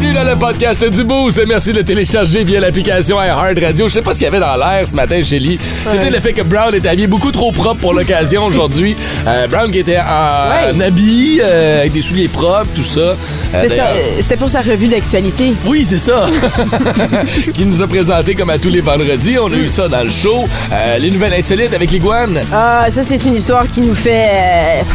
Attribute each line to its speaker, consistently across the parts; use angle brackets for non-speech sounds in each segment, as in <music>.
Speaker 1: Bienvenue dans le podcast du Boost. Merci de le télécharger via l'application iHeart Radio. Je sais pas ce qu'il y avait dans l'air ce matin, Shelly. C'était le fait que Brown était habillé beaucoup trop propre pour l'occasion aujourd'hui. Euh, Brown qui était en, en habit, euh, avec des souliers propres, tout ça. Euh,
Speaker 2: C'était pour sa revue d'actualité.
Speaker 1: Oui, c'est ça. <laughs> qui nous a présenté comme à tous les vendredis. On a eu ça dans le show. Les nouvelles insolites avec l'iguane.
Speaker 2: Ah, ça, c'est une histoire qui nous fait.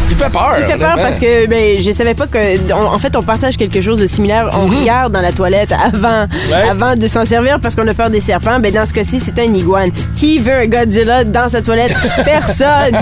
Speaker 1: Qui fait peur.
Speaker 2: qui fait peur parce que ben, je savais pas que. on- en fait, on partage quelque chose de similaire. On regarde dans la toilette avant.
Speaker 1: Ouais.
Speaker 2: avant de s'en servir parce qu'on a peur des serpents. Ben, dans ce cas-ci, c'est un iguane. Qui veut un Godzilla dans sa toilette? <laughs> Personne.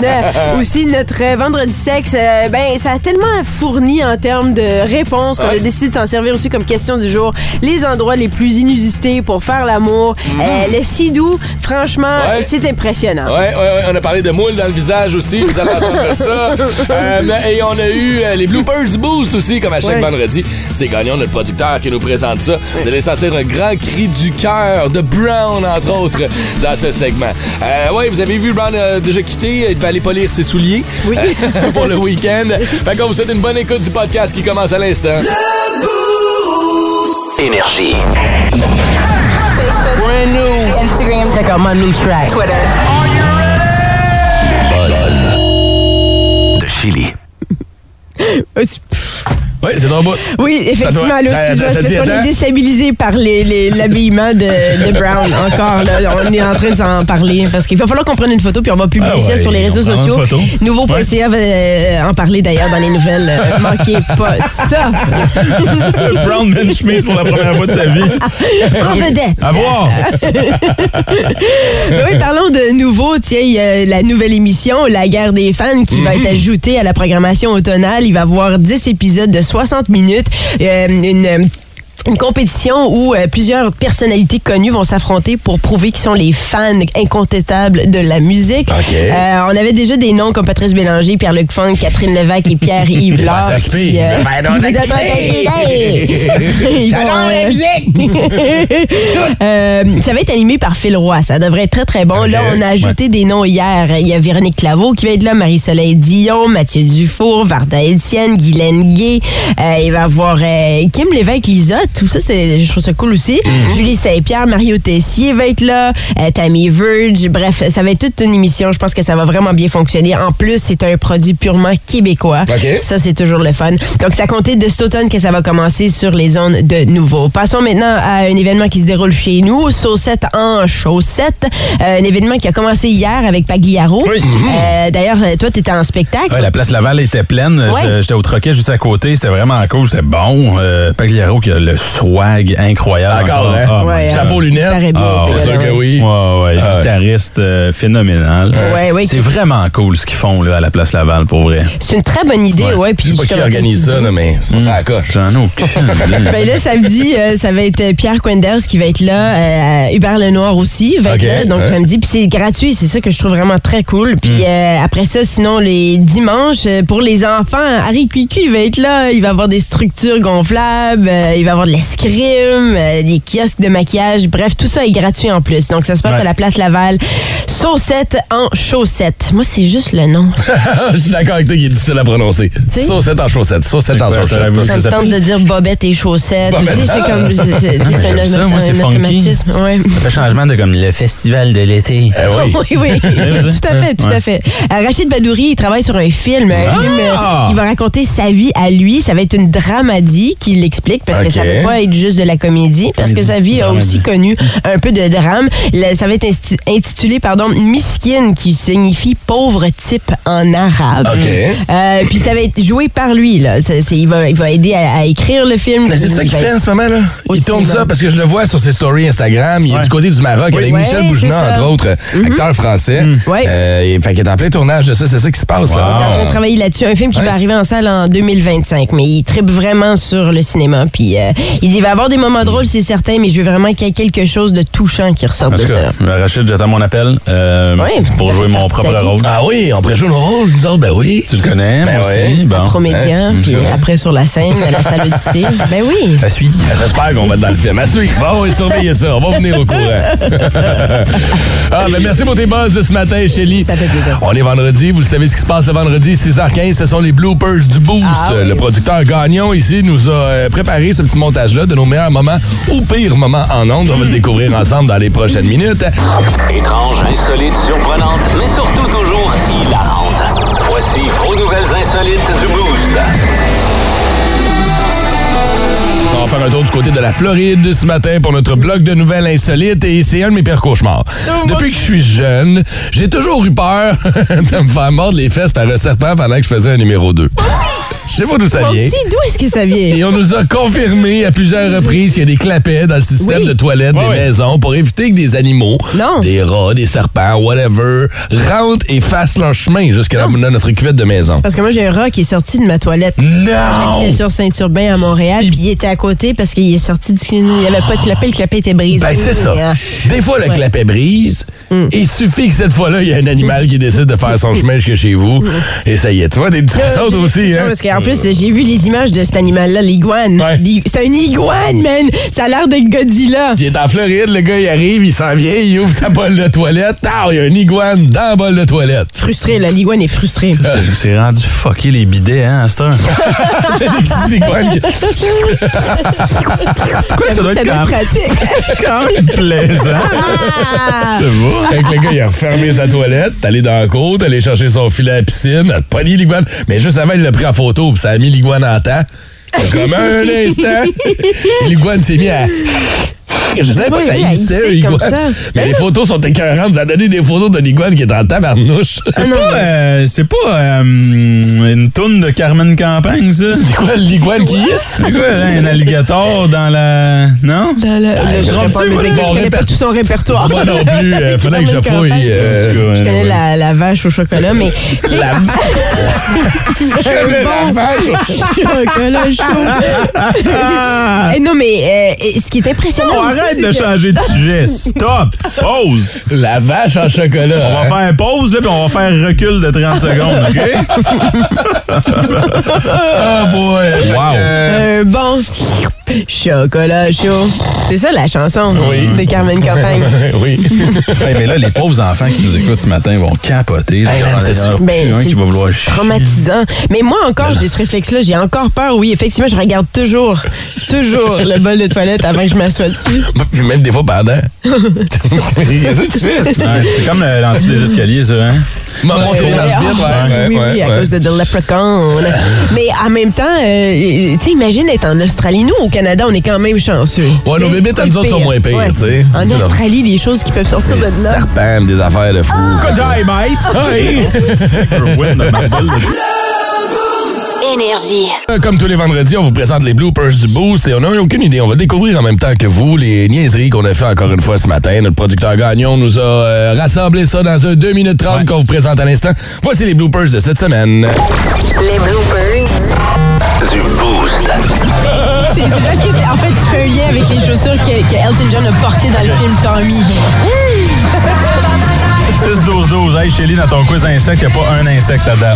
Speaker 2: Aussi, notre euh, vendredi sexe, euh, ben, ça a tellement fourni en termes de réponses qu'on
Speaker 1: Ouais.
Speaker 2: a décidé de s'en servir aussi comme question du jour. Les endroits les plus inusités pour faire l'amour. Euh, le sidou, franchement.
Speaker 1: Ouais.
Speaker 2: c'est impressionnant.
Speaker 1: Ouais, ouais, on a parlé de moules dans le visage aussi, vous allez entendre ça. <laughs> Euh, et on a eu les bloopers du boost aussi, comme à chaque vendredi. C'est Gagnon, notre producteur, qui nous présente ça. Vous allez sentir un grand cri du cœur de Brown, entre autres, dans ce segment. Euh, ouais, vous avez vu Brown a déjà quitté, il va aller polir ses souliers
Speaker 2: Oui.
Speaker 1: euh, <laughs> pour le week-end. Fait qu'on vous souhaite une bonne écoute du podcast qui commence à l'instant.
Speaker 3: Énergie.
Speaker 4: Brand new. Instagram. Check out my new track. Twitter.
Speaker 3: De Chili. <laughs>
Speaker 2: Euh,
Speaker 1: Ouais, c'est bout.
Speaker 2: Oui, effectivement, excuse-moi, c'est parce qu'on est déstabilisé par les- les- l'habillement de, de Brown encore. Là. On est en train de s'en parler parce qu'il va falloir qu'on prenne une photo puis on va publier
Speaker 5: Ah
Speaker 2: ça
Speaker 5: ouais,
Speaker 2: sur les réseaux sociaux.
Speaker 5: une.
Speaker 2: Nouveau.ca va euh, en parler d'ailleurs dans les nouvelles. Euh, manquez pas ça. <laughs>
Speaker 5: Brown man chemise pour la première fois de sa vie. <laughs>
Speaker 2: en vedette.
Speaker 5: À voir. <laughs>
Speaker 2: Ben oui, parlons de nouveau. Tiens, il y a la nouvelle émission, La guerre des fans, qui va être ajoutée à la programmation automnale. Il va y avoir 10 épisodes de 60 minutes. Euh, une une compétition où euh, plusieurs personnalités connues vont s'affronter pour prouver qu'ils sont les fans incontestables de la musique. Euh, on avait déjà des noms comme Patrice Bélanger, Pierre-Luc Funk, Catherine Levac et Pierre-Yves. <laughs> Puis, <laughs> <laughs> euh, ça va être animé par Phil Roy. Ça devrait être très, très bon. Là, on a ajouté des noms hier. Il y a Véronique Claveau qui va être là, Marie-Soleil Dion, Mathieu Dufour, Varda Etienne, Guylaine Gay. Il va y avoir Kim Lévesque-Lisotte. Tout ça, c'est, je trouve ça cool aussi. Julie Saint-Pierre, Mario Tessier va être là, euh, Tammy Verge. Bref, ça va être toute une émission. Je pense que ça va vraiment bien fonctionner. En plus, c'est un produit purement québécois.
Speaker 1: OK.
Speaker 2: Ça, c'est toujours le fun. Donc, ça comptait de cet automne que ça va commencer sur les zones de nouveau. Passons maintenant à un événement qui se déroule chez nous, Saucette en chaussettes. Euh, un événement qui a commencé hier avec Pagliaro.
Speaker 5: Oui.
Speaker 2: Euh, D'ailleurs, toi, tu étais en spectacle.
Speaker 5: Ouais, la place Laval était pleine.
Speaker 2: Ouais.
Speaker 5: J'étais au troquet juste à côté. C'était vraiment cool. C'était bon. Pagliaro qui a le swag incroyable.
Speaker 1: Encore, hein?
Speaker 5: Ah,
Speaker 2: Ouais,
Speaker 5: God.
Speaker 1: Chapeau, lunettes.
Speaker 5: Ah,
Speaker 1: C'est sûr que oui.
Speaker 5: Ouais, ouais,
Speaker 1: Ah,
Speaker 5: guitariste euh, phénoménal.
Speaker 2: Ouais, ouais,
Speaker 5: c'est vraiment cool ce qu'ils font là, à la place Laval, pour vrai.
Speaker 2: C'est une très bonne idée, ouais.
Speaker 5: Ouais.
Speaker 2: puis
Speaker 1: Je sais pas qui organise ça, là, mais c'est pas ça à la coche.
Speaker 5: J'en ai aucune. <laughs>
Speaker 2: Ben là, samedi, euh, ça va être euh, Pierre Quenders qui va être là. euh, Hubert Lenoir aussi va être là. Donc,
Speaker 1: ouais.
Speaker 2: samedi. Puis c'est gratuit. C'est ça que je trouve vraiment très cool. Puis euh, après ça, sinon, les dimanches, pour les enfants, Harry Cuicu, il va être là. Il va avoir des structures gonflables. euh, il va avoir de l'escrime, euh, des kiosques de maquillage. Bref, tout ça est gratuit en plus. Donc, ça se passe
Speaker 5: Ouais.
Speaker 2: à la place Laval. Saucette en chaussettes. Moi, c'est juste le nom. <laughs>
Speaker 1: Je suis d'accord avec toi qui est difficile à prononcer.
Speaker 2: sais?
Speaker 1: Saucette en chaussette, saucette en chaussette.
Speaker 2: Ça me tente de dire bobette et. Tu sais, c'est comme. c'est- un,
Speaker 5: ça, moi, c'est
Speaker 2: un
Speaker 5: funky.
Speaker 2: automatisme. Ouais.
Speaker 5: Ça fait changement de comme le festival de l'été.
Speaker 1: Eh oui. <laughs>
Speaker 2: oui, oui. <laughs> tout à fait, tout à fait. Euh, Rachid Badouri, il travaille sur un film, un film euh, qui va raconter sa vie à lui. Ça va être une dramadie qui l'explique parce que ça va pas être juste de la comédie parce que sa vie a aussi connu un peu de drame. Ça va être intitulé, pardon, Miskin qui signifie pauvre type en arabe.
Speaker 1: OK.
Speaker 2: Euh, puis ça va être joué par lui, là. Ça- c'est- il, va, il va aider à, à écrire le film.
Speaker 1: Mais c'est ça qu'il
Speaker 2: Il va-
Speaker 1: fait en ce moment, là. Il tourne ça parce que je le vois sur ses stories Instagram. Il est
Speaker 5: Ouais.
Speaker 1: du côté du Maroc avec
Speaker 2: Ouais,
Speaker 1: Michel Bougenat,
Speaker 2: c'est ça.
Speaker 1: Entre autres, acteur français.
Speaker 2: Ouais.
Speaker 1: Euh, il- fait qu'il est en plein tournage de ça. C'est ça qui se passe,
Speaker 2: Il est en train
Speaker 1: là.
Speaker 2: de travailler là-dessus. Un film qui
Speaker 1: Ouais,
Speaker 2: va
Speaker 1: c'est-
Speaker 2: arriver en salle en 2025, mais il tripe vraiment sur le cinéma. Puis euh, il dit il va y avoir des moments drôles, c'est certain, mais je veux vraiment qu'il y ait quelque chose de touchant qui ressorte
Speaker 5: En
Speaker 2: de
Speaker 5: tout
Speaker 2: ça.
Speaker 5: cas, Rachid, j'attends mon appel. Euh, euh,
Speaker 2: Oui,
Speaker 5: pour jouer mon propre rôle.
Speaker 1: Ah oui, on pourrait jouer nos rôles, nous autres, ben oui.
Speaker 5: Tu le connais,
Speaker 1: Ben
Speaker 5: moi
Speaker 1: ouais.
Speaker 5: aussi. Bon.
Speaker 1: Hein,
Speaker 2: puis après sur la scène, à la salle Odyssée. <laughs> Ben oui.
Speaker 5: Ça suit.
Speaker 1: J'espère qu'on va être dans le film. À suivre. Bon, et surveillez ça. On va venir au courant. <laughs> ah, ben merci pour tes buzz de ce matin, Shelly.
Speaker 2: Ça fait plaisir.
Speaker 1: On est vendredi. Vous le savez ce qui se passe le vendredi, 6h15. Ce sont les bloopers du Boost.
Speaker 2: Ah oui.
Speaker 1: Le producteur Gagnon, ici, nous a euh, préparé ce petit montage-là de nos meilleurs moments ou pires moments en ondes. On va le découvrir ensemble dans les prochaines minutes.
Speaker 3: Étrange, insolite, surprenante, mais surtout toujours hilarante. Voici vos nouvelles insolites du Boost.
Speaker 1: On va faire un tour du côté de la Floride ce matin pour notre blog de nouvelles insolites et c'est un de mes pires cauchemars. Depuis que je suis jeune, j'ai toujours eu peur <laughs> de me faire mordre les fesses par un serpent pendant que je faisais un numéro 2. Je sais pas d'où ça
Speaker 2: Moi
Speaker 1: vient?
Speaker 2: aussi, d'où est-ce que ça vient?
Speaker 1: Et on nous a confirmé à plusieurs reprises qu'il y a des clapets dans le système
Speaker 2: Oui.
Speaker 1: de toilette des
Speaker 5: Ouais,
Speaker 1: maisons pour éviter que des animaux,
Speaker 2: Non.
Speaker 1: des rats, des serpents, whatever, rentrent et fassent leur chemin jusqu'à la- dans notre cuvette de maison.
Speaker 2: Parce que moi, j'ai un rat qui est sorti de ma toilette.
Speaker 1: Non!
Speaker 2: J'habitais sur Saint-Urbain à Montréal, puis il était à côté parce qu'il est sorti du. Il n'y avait pas de clapet, le clapet était brisé.
Speaker 1: Ben, c'est ça.
Speaker 2: Euh,
Speaker 1: Des fois, le
Speaker 2: Ouais. Mm.
Speaker 1: clapet brise. Il suffit que cette fois-là, il y a un animal qui décide de faire son <laughs> chemin jusque chez vous. Et ça y est. Tu vois, des petits aussi, hein?
Speaker 2: Parce qu'en plus, j'ai vu les images de cet animal-là, l'iguane.
Speaker 1: Ouais.
Speaker 2: C'est un iguane, man! Ça a l'air de Godzilla.
Speaker 1: Puis il est en Floride, le gars, il arrive, il s'en vient, il ouvre sa bolle de toilette. Tard, il y a un iguane dans la bolle de toilette.
Speaker 2: Frustré, là. L'iguane est frustré.
Speaker 5: C'est- C'est rendu fucké les bidets, hein, à cette heure. <laughs>
Speaker 1: C'est des petits iguanes <laughs>
Speaker 5: Quoi que ça doit être quand,
Speaker 2: pratique. <laughs>
Speaker 5: quand même plaisant.
Speaker 2: Ah!
Speaker 5: C'est beau.
Speaker 1: Fait que le gars, il a refermé sa toilette, t'es allé dans la côte, t'es allé chercher son filet à la piscine, a pogné l'iguane. Mais juste avant, il l'a pris en photo, puis ça a mis l'iguane en temps. Comme un instant, <laughs> l'iguane s'est mis à. Je savais pas que ça
Speaker 2: comme
Speaker 1: l'iguane.
Speaker 2: ça.
Speaker 1: Mais les photos sont écœurantes. Ça a donné des photos de l'iguane qui est en tabarnouche.
Speaker 5: C'est pas, euh, c'est pas euh, une toune de Carmen Campagne, ça? <laughs>
Speaker 1: C'est quoi, l'iguane qui hisse?
Speaker 5: C'est quoi, hein, un alligator dans la... Non?
Speaker 2: Dans le, le- je connais pas, musique, je connais pas tout son répertoire.
Speaker 1: Moi non plus. euh, <laughs> fallait que je fouille. Euh,
Speaker 2: Je connais la, la vache au chocolat, mais. <laughs> tu sais,
Speaker 1: La-
Speaker 2: un bon chocolat chaud. Eh non, mais euh, ce qui est impressionnant.
Speaker 5: Arrête de
Speaker 2: que-
Speaker 5: changer de sujet. <laughs> Stop! Pause!
Speaker 1: La vache en chocolat.
Speaker 5: On
Speaker 1: hein.
Speaker 5: va faire pause, là, puis on va faire recul de 30 <laughs> secondes, OK?
Speaker 1: Oh boy.
Speaker 5: Wow.
Speaker 1: euh,
Speaker 2: Un bon chocolat chaud. C'est ça la chanson
Speaker 1: Oui.
Speaker 2: de Carmen Campagne. <laughs>
Speaker 1: oui. <laughs>
Speaker 5: Hey, mais là, les pauvres enfants qui nous écoutent ce matin vont capoter.
Speaker 1: Hey, c'est sûr.
Speaker 2: Ben,
Speaker 5: un
Speaker 2: c'est
Speaker 5: qui va vouloir chier.
Speaker 2: traumatisant. Mais moi encore, j'ai ce réflexe-là. J'ai encore peur. Oui, effectivement, je regarde toujours, toujours le bol de toilette avant que je m'assoie dessus.
Speaker 1: Puis même des fois pendant. Qu'est-ce que tu fais?
Speaker 5: Ouais, c'est comme l'anti des escaliers, ça, hein?
Speaker 1: M'a montré
Speaker 2: Ouais, ah,
Speaker 1: ouais,
Speaker 2: oui,
Speaker 1: ouais,
Speaker 2: oui, à cause de The Leprechaun. <laughs> Mais en même temps, euh, tu sais, imagine être en Australie. Nous, au Canada, on est quand même chanceux.
Speaker 1: Ouais, nos
Speaker 2: c'est
Speaker 1: à nous autres, sont moins pires,
Speaker 2: Ouais.
Speaker 1: tu sais.
Speaker 2: En
Speaker 1: Non.
Speaker 2: Australie, les choses qui peuvent sortir
Speaker 1: Des
Speaker 2: de là.
Speaker 1: serpents, des affaires de fou.
Speaker 5: Good day, mate! <laughs> <laughs>
Speaker 6: Énergie.
Speaker 1: Euh, Comme tous les vendredis, on vous présente les bloopers du Boost et on n'a aucune idée. On va découvrir en même temps que vous, les niaiseries qu'on a fait encore une fois ce matin. Notre producteur Gagnon nous a euh, rassemblé ça dans un 2 minutes 30 qu'on vous présente à l'instant. Voici les bloopers de cette semaine.
Speaker 6: Les bloopers.
Speaker 3: Du Boost.
Speaker 2: C'est c'est parce que c'est en fait tu fais un lien avec les chaussures que, que Elton John a portées dans le film Tommy.
Speaker 5: 6-12-12. Hey, Shelly, dans ton quiz insecte, il n'y a pas un insecte là-dedans.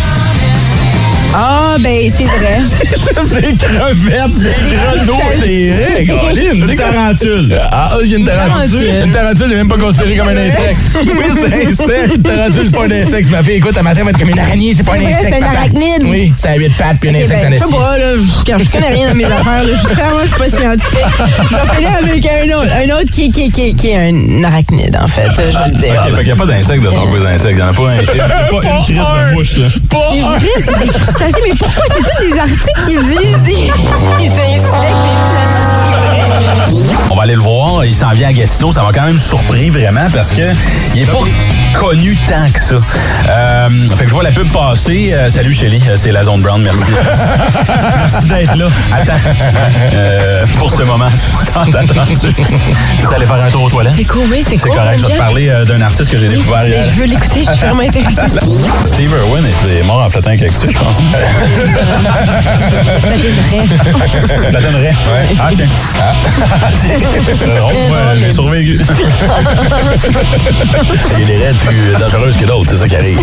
Speaker 2: Ah ben c'est vrai. <laughs>
Speaker 5: Juste des crevettes, des grenouilles.
Speaker 1: C'est vrai, <laughs> Colin.
Speaker 5: Une
Speaker 1: c'est quoi?
Speaker 5: tarentule.
Speaker 1: Ah, j'ai une tarentule. Une tarentule n'est même pas considérée comme un insecte. <laughs>
Speaker 5: Oui, c'est un insecte.
Speaker 1: Une tarentule, c'est pas un insecte. Ma fille, écoute, un matin, va être comme une araignée, c'est pas un insecte.
Speaker 2: c'est un arachnide.
Speaker 1: Oui, ça a huit pattes, puis un insecte, ça en
Speaker 2: ben,
Speaker 1: a
Speaker 2: je sais pas, là, je, car je connais rien dans mes affaires. Je, clairement, je suis pas scientifique. Je vais finir avec un autre. Un autre qui, qui, qui, qui est un arachnide, en fait, je vais le dire.
Speaker 5: OK, fait qu'il n'y a pas d'insecte de ton quiz insecte. Il n'y en a pas, un, il y a pas une crise de mouche, là.
Speaker 1: Pas
Speaker 2: C'est
Speaker 1: un.
Speaker 2: Des. Mais pourquoi c'est tous des articles qui disent des, <laughs> des finalement, c'est vrai?
Speaker 5: On va aller le voir. Il s'en vient à Gatineau. Ça m'a quand même surpris vraiment parce que il est pas connu tant que ça. Euh, fait que je vois la pub passer. Euh, salut Shelly, Euh, c'est la zone brown. Merci. <laughs> Merci d'être là. Attends. Euh, pour ce moment, tant attendu. Tu allé faire un tour aux toilettes?
Speaker 2: C'est cool, oui, c'est
Speaker 5: C'est
Speaker 2: cool.
Speaker 5: correct. Je vais te parler euh, d'un artiste que j'ai découvert.
Speaker 2: Mais je veux l'écouter, je suis vraiment intéressée. <laughs>
Speaker 5: Steve Irwin était mort en flottant avec ça, je pense. <laughs>
Speaker 2: Ça
Speaker 5: Je la donnerais. Ah, tiens. Ah, j'ai survécu.
Speaker 1: Il y a des raids plus dangereuses que d'autres, c'est ça qui arrive.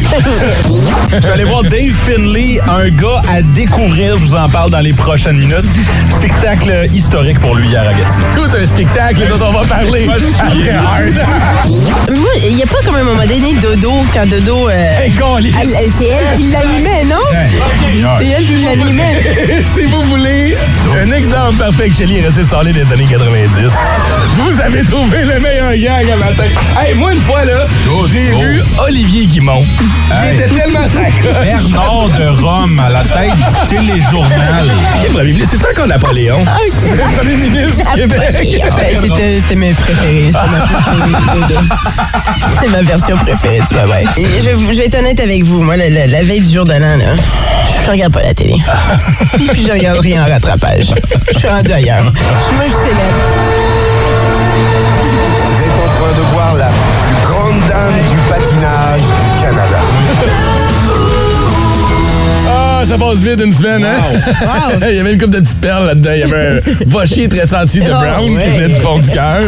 Speaker 5: Je vais aller voir Dave Finley, un gars à découvrir. Je vous en parle dans les prochaines minutes. Spectacle historique pour lui hier à Gatineau.
Speaker 1: Tout un spectacle dont on va parler.
Speaker 5: Moi, je suis
Speaker 1: Après Hard.
Speaker 2: Moi, il n'y a pas comme un moment donné Dodo, quand Dodo. euh,
Speaker 1: Hey,
Speaker 2: c'est elle qui l'animait, non? C'est elle qui l'animait.
Speaker 1: si vous voulez un exemple parfait que Shelly est resté installé des années 90, vous avez trouvé le meilleur gag à matin. Hey, moi, une fois, là, j'ai vu Olivier Guimont.
Speaker 5: Hey.
Speaker 1: Il était tellement sacré.
Speaker 5: Bernard de Rome à la tête du téléjournal.
Speaker 1: Quel premier ministre? C'est ça qu'on Napoléon. Le premier ministre du Québec.
Speaker 2: Ben, C'était c'était mes préférés. C'était ma préférée, ma version préférée, tu vois, ouais. Et Je, je vais être honnête avec vous. Moi, la, la- la veille du jour de l'an, là, je regarde pas la télé. <laughs> Puis je regarde rien en rattrapage. Je suis rendu ailleurs. Moi, je
Speaker 7: Seller.
Speaker 1: Ah, ça passe vite une semaine, hein?
Speaker 2: Wow. <laughs>
Speaker 1: Il y avait une coupe de petites perles là-dedans. Il y avait un <laughs> va chier très senti de
Speaker 2: Oh,
Speaker 1: Brown qui venait du fond du cœur.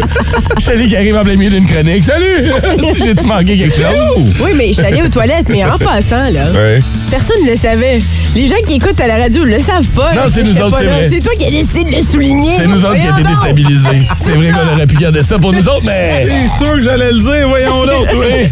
Speaker 1: Shelly qui arrive en plein milieu d'une chronique. Salut! <laughs> J'ai-tu manqué quelque chose?
Speaker 2: Oui, mais je suis allée aux toilettes, mais en passant, là,
Speaker 1: Ouais.
Speaker 2: personne ne le savait. Les gens qui écoutent à la radio ne le savent pas.
Speaker 1: Non, c'est nous autres, c'est vrai.
Speaker 2: C'est toi qui as décidé de le souligner.
Speaker 1: C'est nous autres qui a été déstabilisés. C'est vrai qu'on aurait pu garder ça pour nous autres, mais.
Speaker 5: C'est sûr que j'allais le dire, voyons donc.
Speaker 1: Oui.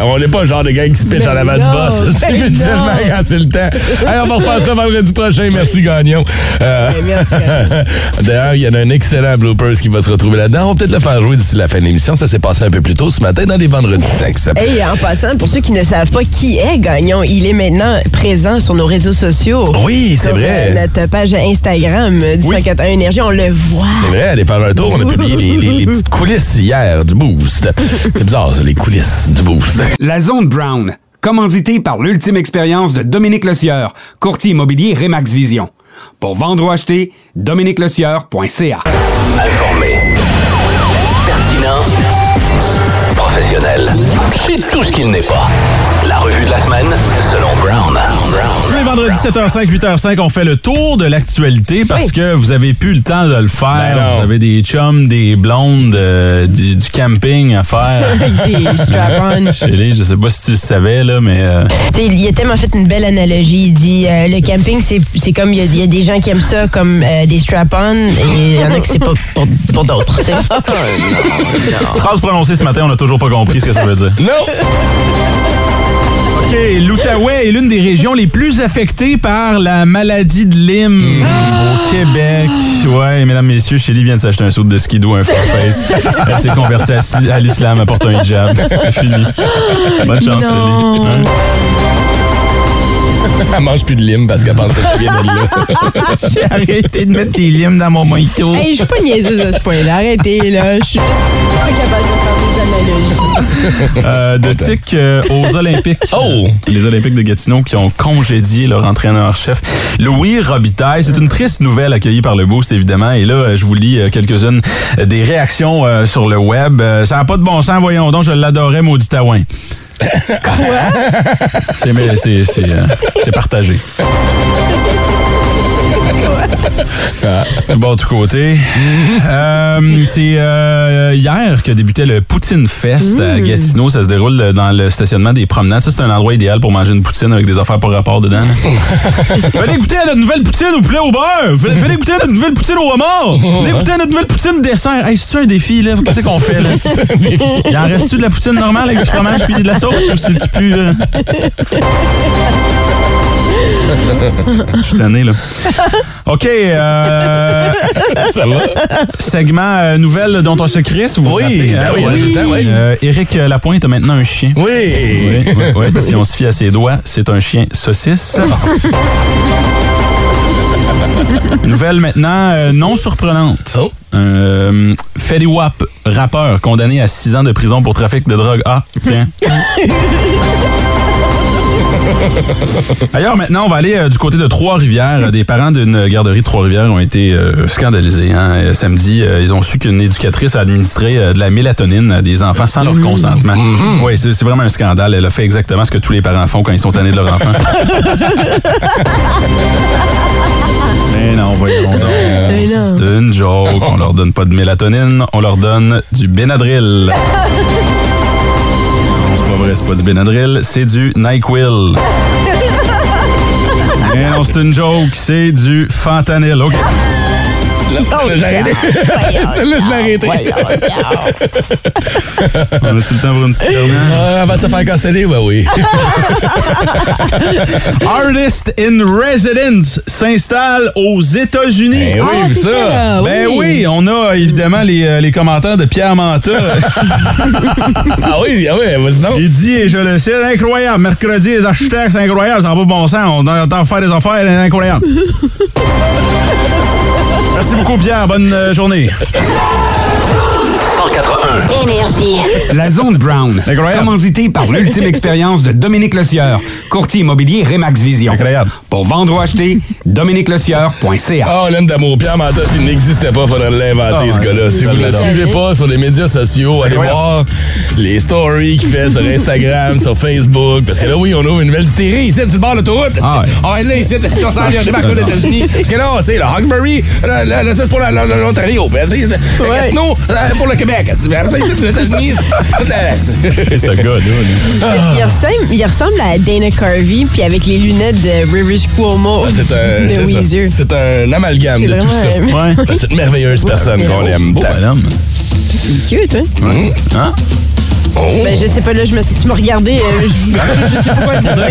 Speaker 1: On n'est pas le genre de gars qui se pitch en avant du boss. C'est
Speaker 2: mais
Speaker 1: mutuellement quand c'est le temps. Hey, on va refaire ça vendredi prochain. Merci, Gagnon. Euh,
Speaker 2: Ouais, merci, Gagnon. <laughs>
Speaker 1: D'ailleurs, il y en a un excellent bloopers qui va se retrouver là-dedans. On va peut-être le faire jouer d'ici la fin de l'émission. Ça s'est passé un peu plus tôt ce matin dans les vendredis sexe.
Speaker 2: Hey, en passant, pour ceux qui ne savent pas qui est Gagnon, il est maintenant présent sur nos réseaux sociaux.
Speaker 1: Oui, c'est
Speaker 2: Sur,
Speaker 1: vrai.
Speaker 2: euh, notre page Instagram euh, du
Speaker 1: Oui.
Speaker 2: 541 Énergie, on le voit.
Speaker 1: C'est vrai, allez faire un tour. On a publié les, les- les petites coulisses hier du Boost. <laughs> C'est bizarre, ça, les coulisses du Boost.
Speaker 8: La Zone Brown, commanditée par l'ultime expérience de Dominique Lecieur, courtier immobilier Remax Vision. Pour vendre ou acheter, dominiquelecieur.ca.
Speaker 3: Informé. Professionnel. C'est tout ce qu'il n'est pas. La revue de la semaine, selon Brown.
Speaker 5: Tous les vendredis 7h05, 8h05, on fait le tour de l'actualité parce
Speaker 2: Oui.
Speaker 5: que vous avez plus le temps de le faire.
Speaker 1: Ben
Speaker 5: vous avez des chums, des blondes, euh, du, du camping à faire. <laughs>
Speaker 2: Avec des strap-on.
Speaker 5: Je sais pas si tu le savais, là, mais... euh,
Speaker 2: il a tellement fait une belle analogie. Il dit euh, le camping, c'est comme il y, a- y a des gens qui aiment ça comme euh, des strap-on et il y en a que c'est pas pour, pour d'autres. <laughs>
Speaker 5: Phrase prononcée ce matin, on n'a toujours pas compris ce que ça veut dire.
Speaker 1: Non!
Speaker 5: OK, l'Outaouais est l'une des régions les plus affectées par la maladie de Lyme au Québec. Ouais, mesdames, messieurs, Shelly vient de s'acheter un saut de skidoo, un face. Elle s'est convertie à, l'islam, elle porte un hijab. C'est fini. Bonne chance. Shelly. Hein?
Speaker 1: Elle mange plus de lime parce qu'elle pense que ça vient de là.
Speaker 5: J'ai arrêté de mettre des limes dans mon mojito.
Speaker 2: Hey, je suis pas niaiseuse à ce point-là. Arrêtez, là. Je suis juste pas capable de faire.
Speaker 5: Euh, de tic euh, aux Olympiques. <laughs>
Speaker 1: Oh!
Speaker 5: Les Olympiques de Gatineau qui ont congédié leur entraîneur-chef, Louis Robitaille. C'est une triste nouvelle accueillie par le Boost, évidemment. Et là, je vous lis euh, quelques-unes des réactions euh, sur le web. Ça n'a pas de bon sens, voyons donc, je l'adorais, maudit Taouin. <laughs> C'est partagé. <laughs> Du bord du côté. Euh, c'est euh, hier que débutait le Poutine Fest à Gatineau. Ça se déroule dans le stationnement des promenades. Ça, c'est un endroit idéal pour manger une poutine avec des affaires par rapport dedans. <laughs> Venez goûter à notre nouvelle poutine au poulet au beurre. Venez goûter à notre nouvelle poutine au homard. Venez goûter à notre nouvelle poutine dessert. Hey, c'est-tu un défi, là? Qu'est-ce qu'on fait, là? <laughs> Il en reste-tu de la poutine normale avec du fromage puis de la sauce ou c'est-tu plus... Je suis tanné, là. OK. Euh, <laughs> segment euh, nouvelle dont on se crisse. Vous vous
Speaker 1: Oui,
Speaker 5: rappelez,
Speaker 1: ben
Speaker 5: hein?
Speaker 1: oui,
Speaker 5: Ouais.
Speaker 1: tout le temps, oui.
Speaker 5: Euh, Éric Lapointe a maintenant un chien.
Speaker 1: Oui!
Speaker 5: Oui, oui, oui. Si on se fie à ses doigts, c'est un chien saucisse. <laughs> Nouvelle maintenant euh, non surprenante.
Speaker 1: Oh.
Speaker 5: Euh, Fetty Wap, rappeur, condamné à 6 ans de prison pour trafic de drogue. Ah, tiens. <laughs> <laughs> Ailleurs, maintenant, on va aller euh, du côté de Trois-Rivières. Euh, Des parents d'une garderie de Trois-Rivières ont été euh, scandalisés. hein. Samedi, euh, ils ont su qu'une éducatrice a administré de la mélatonine à des enfants sans leur consentement. Oui, c'est vraiment un scandale. Elle a fait exactement ce que tous les parents font quand ils sont tannés de leur enfant. <laughs> Mais non, voyons donc. C'est une joke. On leur donne pas de mélatonine, on leur donne du Benadryl. <laughs> pas vrai, c'est pas du Benadryl, c'est du NyQuil. <laughs> Mais non, c'est une joke, c'est du fentanyl. OK?
Speaker 1: Arrêté. Celle-là, je l'ai arrêté.
Speaker 5: On a-tu le temps pour une petite dernière?
Speaker 1: Ah, avant de se faire canceller, ben oui. <laughs>
Speaker 5: Artist in Residence s'installe aux États-Unis.
Speaker 1: Ben oui,
Speaker 2: Ah,
Speaker 1: vu ça.
Speaker 2: ça, là.
Speaker 5: Ben oui, on a évidemment les, euh, les commentaires de Pierre Manta. <laughs>
Speaker 1: Ah oui, ah oui, vas-y donc.
Speaker 5: Il dit, et je le sais, incroyable. Mercredi, les hashtags, c'est incroyable. Ça n'a pas bon sens. On entend faire des affaires, c'est incroyable. <laughs> Merci beaucoup, Pierre. Bonne euh, journée.
Speaker 3: 181.
Speaker 6: Énergie.
Speaker 7: La zone Brown.
Speaker 5: Incroyable.
Speaker 7: Commandité par l'ultime expérience de Dominique Lecieur, courtier immobilier Remax Vision.
Speaker 5: Incroyable.
Speaker 7: Pour vendre ou acheter, dominiquelecieur.ca.
Speaker 1: Ah, on l'aime d'amour. Pierre Manta, s'il n'existait pas, faudrait l'inventer,
Speaker 5: Ah,
Speaker 1: ce gars-là. Si vous ne le suivez pas sur les médias sociaux, allez
Speaker 5: Incroyable.
Speaker 1: voir les stories qu'il fait sur Instagram, sur Facebook. Parce que là, oui, on ouvre une nouvelle distillerie ici, sur le bord de l'autoroute.
Speaker 5: Ah ouais.
Speaker 1: Être là, ici, si on s'en vient, on débarque aux États-Unis. Parce que là, c'est le Hogberry, là, c'est pour l'Ontario.
Speaker 2: Ouais.
Speaker 1: Sinon, c'est pour le Québec. Après ça, c'est toute la...
Speaker 5: ce gars-là.
Speaker 2: Il ressemble, il ressemble à Dana Carvey, puis avec les lunettes de Rivers Cuomo
Speaker 1: Ah, C'est un, c'est amalgame
Speaker 2: C'est
Speaker 1: de tout ça.
Speaker 2: un-
Speaker 5: Ouais.
Speaker 1: C'est une merveilleuse personne qu'on aime.
Speaker 5: Beau bonhomme.
Speaker 2: Cute, hein?
Speaker 5: Hein?
Speaker 2: Ben, je sais pas, là, je me suis, tu me regardais, euh, je, <laughs> je sais pas quoi dire. là.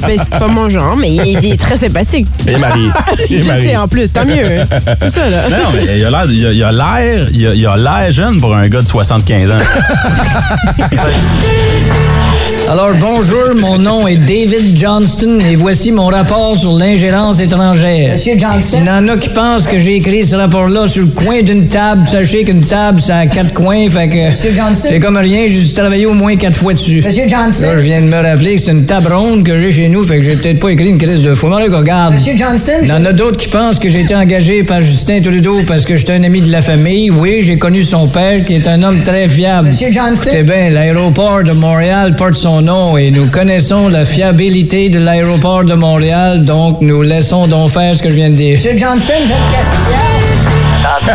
Speaker 2: Ben, c'est pas mon genre, mais il, il est très sympathique.
Speaker 1: Et Marie. <laughs>
Speaker 2: je
Speaker 1: Et Marie.
Speaker 2: sais, en plus, tant mieux. hein. C'est ça, là.
Speaker 5: Non, non, mais il a l'air, il a- il a l'air, il a- il a l'air jeune pour un gars de 75 ans. <laughs>
Speaker 9: Alors bonjour, mon nom est David Johnston et voici mon rapport sur l'ingérence étrangère.
Speaker 4: Monsieur Johnson.
Speaker 9: Il y en a qui pensent que j'ai écrit ce rapport-là sur le coin d'une table. Sachez qu'une table, ça a quatre coins, fait que
Speaker 4: Monsieur Johnson.
Speaker 9: c'est comme rien, j'ai dû travailler au moins quatre fois dessus.
Speaker 4: Monsieur Johnson.
Speaker 9: Là, je viens de me rappeler que c'est une table ronde que j'ai chez nous, fait que j'ai peut-être pas écrit une crise de fou. Mais là, regarde.
Speaker 4: Monsieur Johnston.
Speaker 9: Il y en a d'autres qui pensent que j'ai été engagé par Justin Trudeau parce que j'étais un ami de la famille. Oui, j'ai connu son père, qui est un homme très fiable.
Speaker 4: Monsieur Johnston?
Speaker 9: Écoutez bien, l'aéroport de Montréal porte son nom et nous connaissons la fiabilité de l'aéroport de Montréal, donc nous laissons donc faire ce que je viens de dire.
Speaker 4: Monsieur Johnston, je te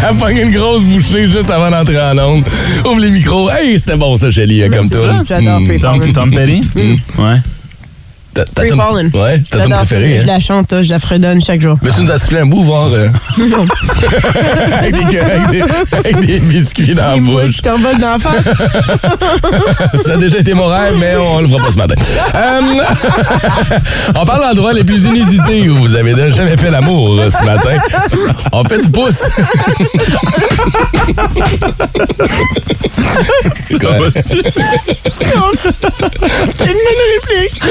Speaker 1: Elle pogne une grosse bouchée juste avant d'entrer en onde. Ouvre les micros. Hey, c'était bon ça, Shelly, comme toi.
Speaker 2: J'adore Free
Speaker 5: Tom, Petty? Ouais.
Speaker 1: T'as ta
Speaker 2: Free Fallin'.
Speaker 1: Ouais, c'est ta tune.
Speaker 2: Je
Speaker 1: Hein?
Speaker 2: la chante, je la fredonne chaque jour.
Speaker 1: Mais tu nous as sifflé un bout, voir. euh, <laughs> avec, des, avec, des, avec des biscuits dans la bouche.
Speaker 2: qui t'envolent dans la face. <laughs>
Speaker 1: Ça a déjà été mon rêve, mais on le fera pas ce matin. Euh, <laughs> on parle d'endroits les plus inusités où vous avez déjà jamais fait l'amour euh, ce matin. On fait du pouce. C'est quoi?
Speaker 2: C'est une bonne réplique.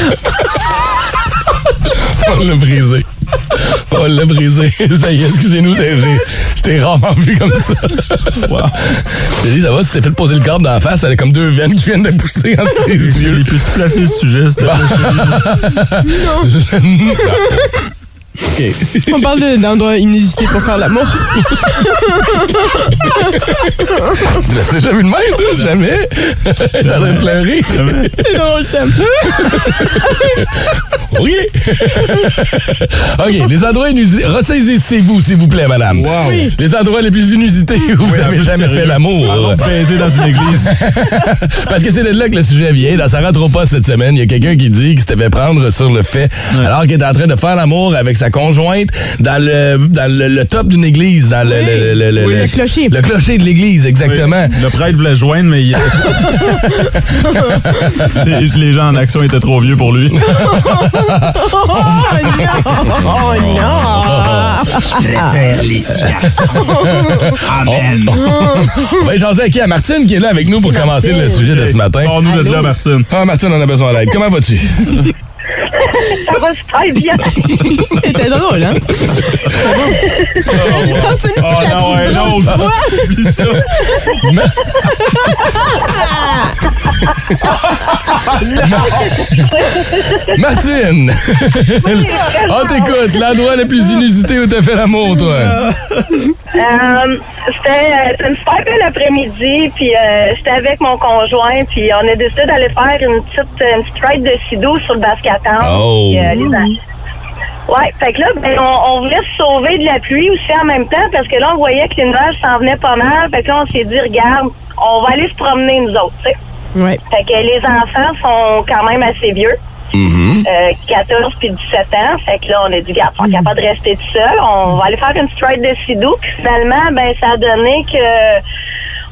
Speaker 1: On l'a brisé. On l'a brisé. <laughs> Ça y est, excusez-nous, je t'ai rarement vu comme ça. <laughs> Wow. J'ai dit, ça va, si t'es fait poser le corps dans la face, elle a comme deux veines qui viennent de pousser entre ses yeux.
Speaker 5: Les peux-tu placer le sujet, s'il <laughs>
Speaker 2: On parle de- d'endroits inusités pour faire l'amour.
Speaker 1: Tu l'as déjà vu de même, toi? Jamais? T'es en train de pleurer?
Speaker 2: C'est drôle, Sam.
Speaker 1: OK. OK, les endroits inusités. Ressaisissez-vous, s'il vous plaît, madame.
Speaker 5: Oui.
Speaker 1: Les endroits les plus inusités où vous
Speaker 5: un
Speaker 1: avez
Speaker 5: peu
Speaker 1: jamais
Speaker 5: sérieux.
Speaker 1: fait l'amour.
Speaker 5: Allons baiser dans une église. <laughs>
Speaker 1: Parce que c'est de là que le sujet vient. Dans Sarah trop pas cette semaine, il y a quelqu'un qui dit qu'il s'était fait prendre sur le fait, alors qu'il était en train de faire l'amour avec sa conjointe dans le, dans le, le top d'une église, dans le, le, le, le-
Speaker 2: Oui,
Speaker 1: le-
Speaker 2: le clocher.
Speaker 1: Le clocher de l'église, exactement.
Speaker 5: Le prêtre voulait joindre, mais il- les, <laughs> les gens en action étaient trop vieux pour lui.
Speaker 2: Oh non! Oh non!
Speaker 7: Je préfère les. Amen.
Speaker 1: On va jaser à qui? À Martine qui est là avec nous pour commencer le sujet de ce matin.
Speaker 5: Sors-nous de là, Martine.
Speaker 1: Ah, Martine, on a besoin d'aide. Comment vas-tu? <laughs>
Speaker 10: Ça va super bien. <laughs>
Speaker 2: C'était drôle, hein? Martine,
Speaker 5: Oh
Speaker 2: tu la
Speaker 5: non,
Speaker 2: drôle,
Speaker 5: non,
Speaker 2: tu vois? <laughs>
Speaker 5: oublie ça. <laughs>
Speaker 1: Martine! On t'écoute. L'endroit le plus inusité où t'as fait l'amour, toi.
Speaker 10: Euh, c'était euh, c'était une super belle après-midi, puis euh, j'étais avec mon conjoint, puis on a décidé d'aller faire une petite, une petite ride de Sido sur le Bascatan.
Speaker 1: Oh.
Speaker 10: Puis, euh, les Ouais, fait que là, ben, on, on voulait se sauver de la pluie aussi en même temps, parce que là, on voyait que les nuages s'en venaient pas mal. Fait que là, on s'est dit, regarde, on va aller se promener, nous autres, tu sais.
Speaker 2: Ouais.
Speaker 10: Fait que les enfants sont quand même assez vieux.
Speaker 1: Mhm.
Speaker 10: Euh, 14 puis 17 ans. Fait que là, on a dit, garde, ils sont capables de rester tout seuls. On va aller faire une stride de sidou. Puis finalement, ben, ça a donné que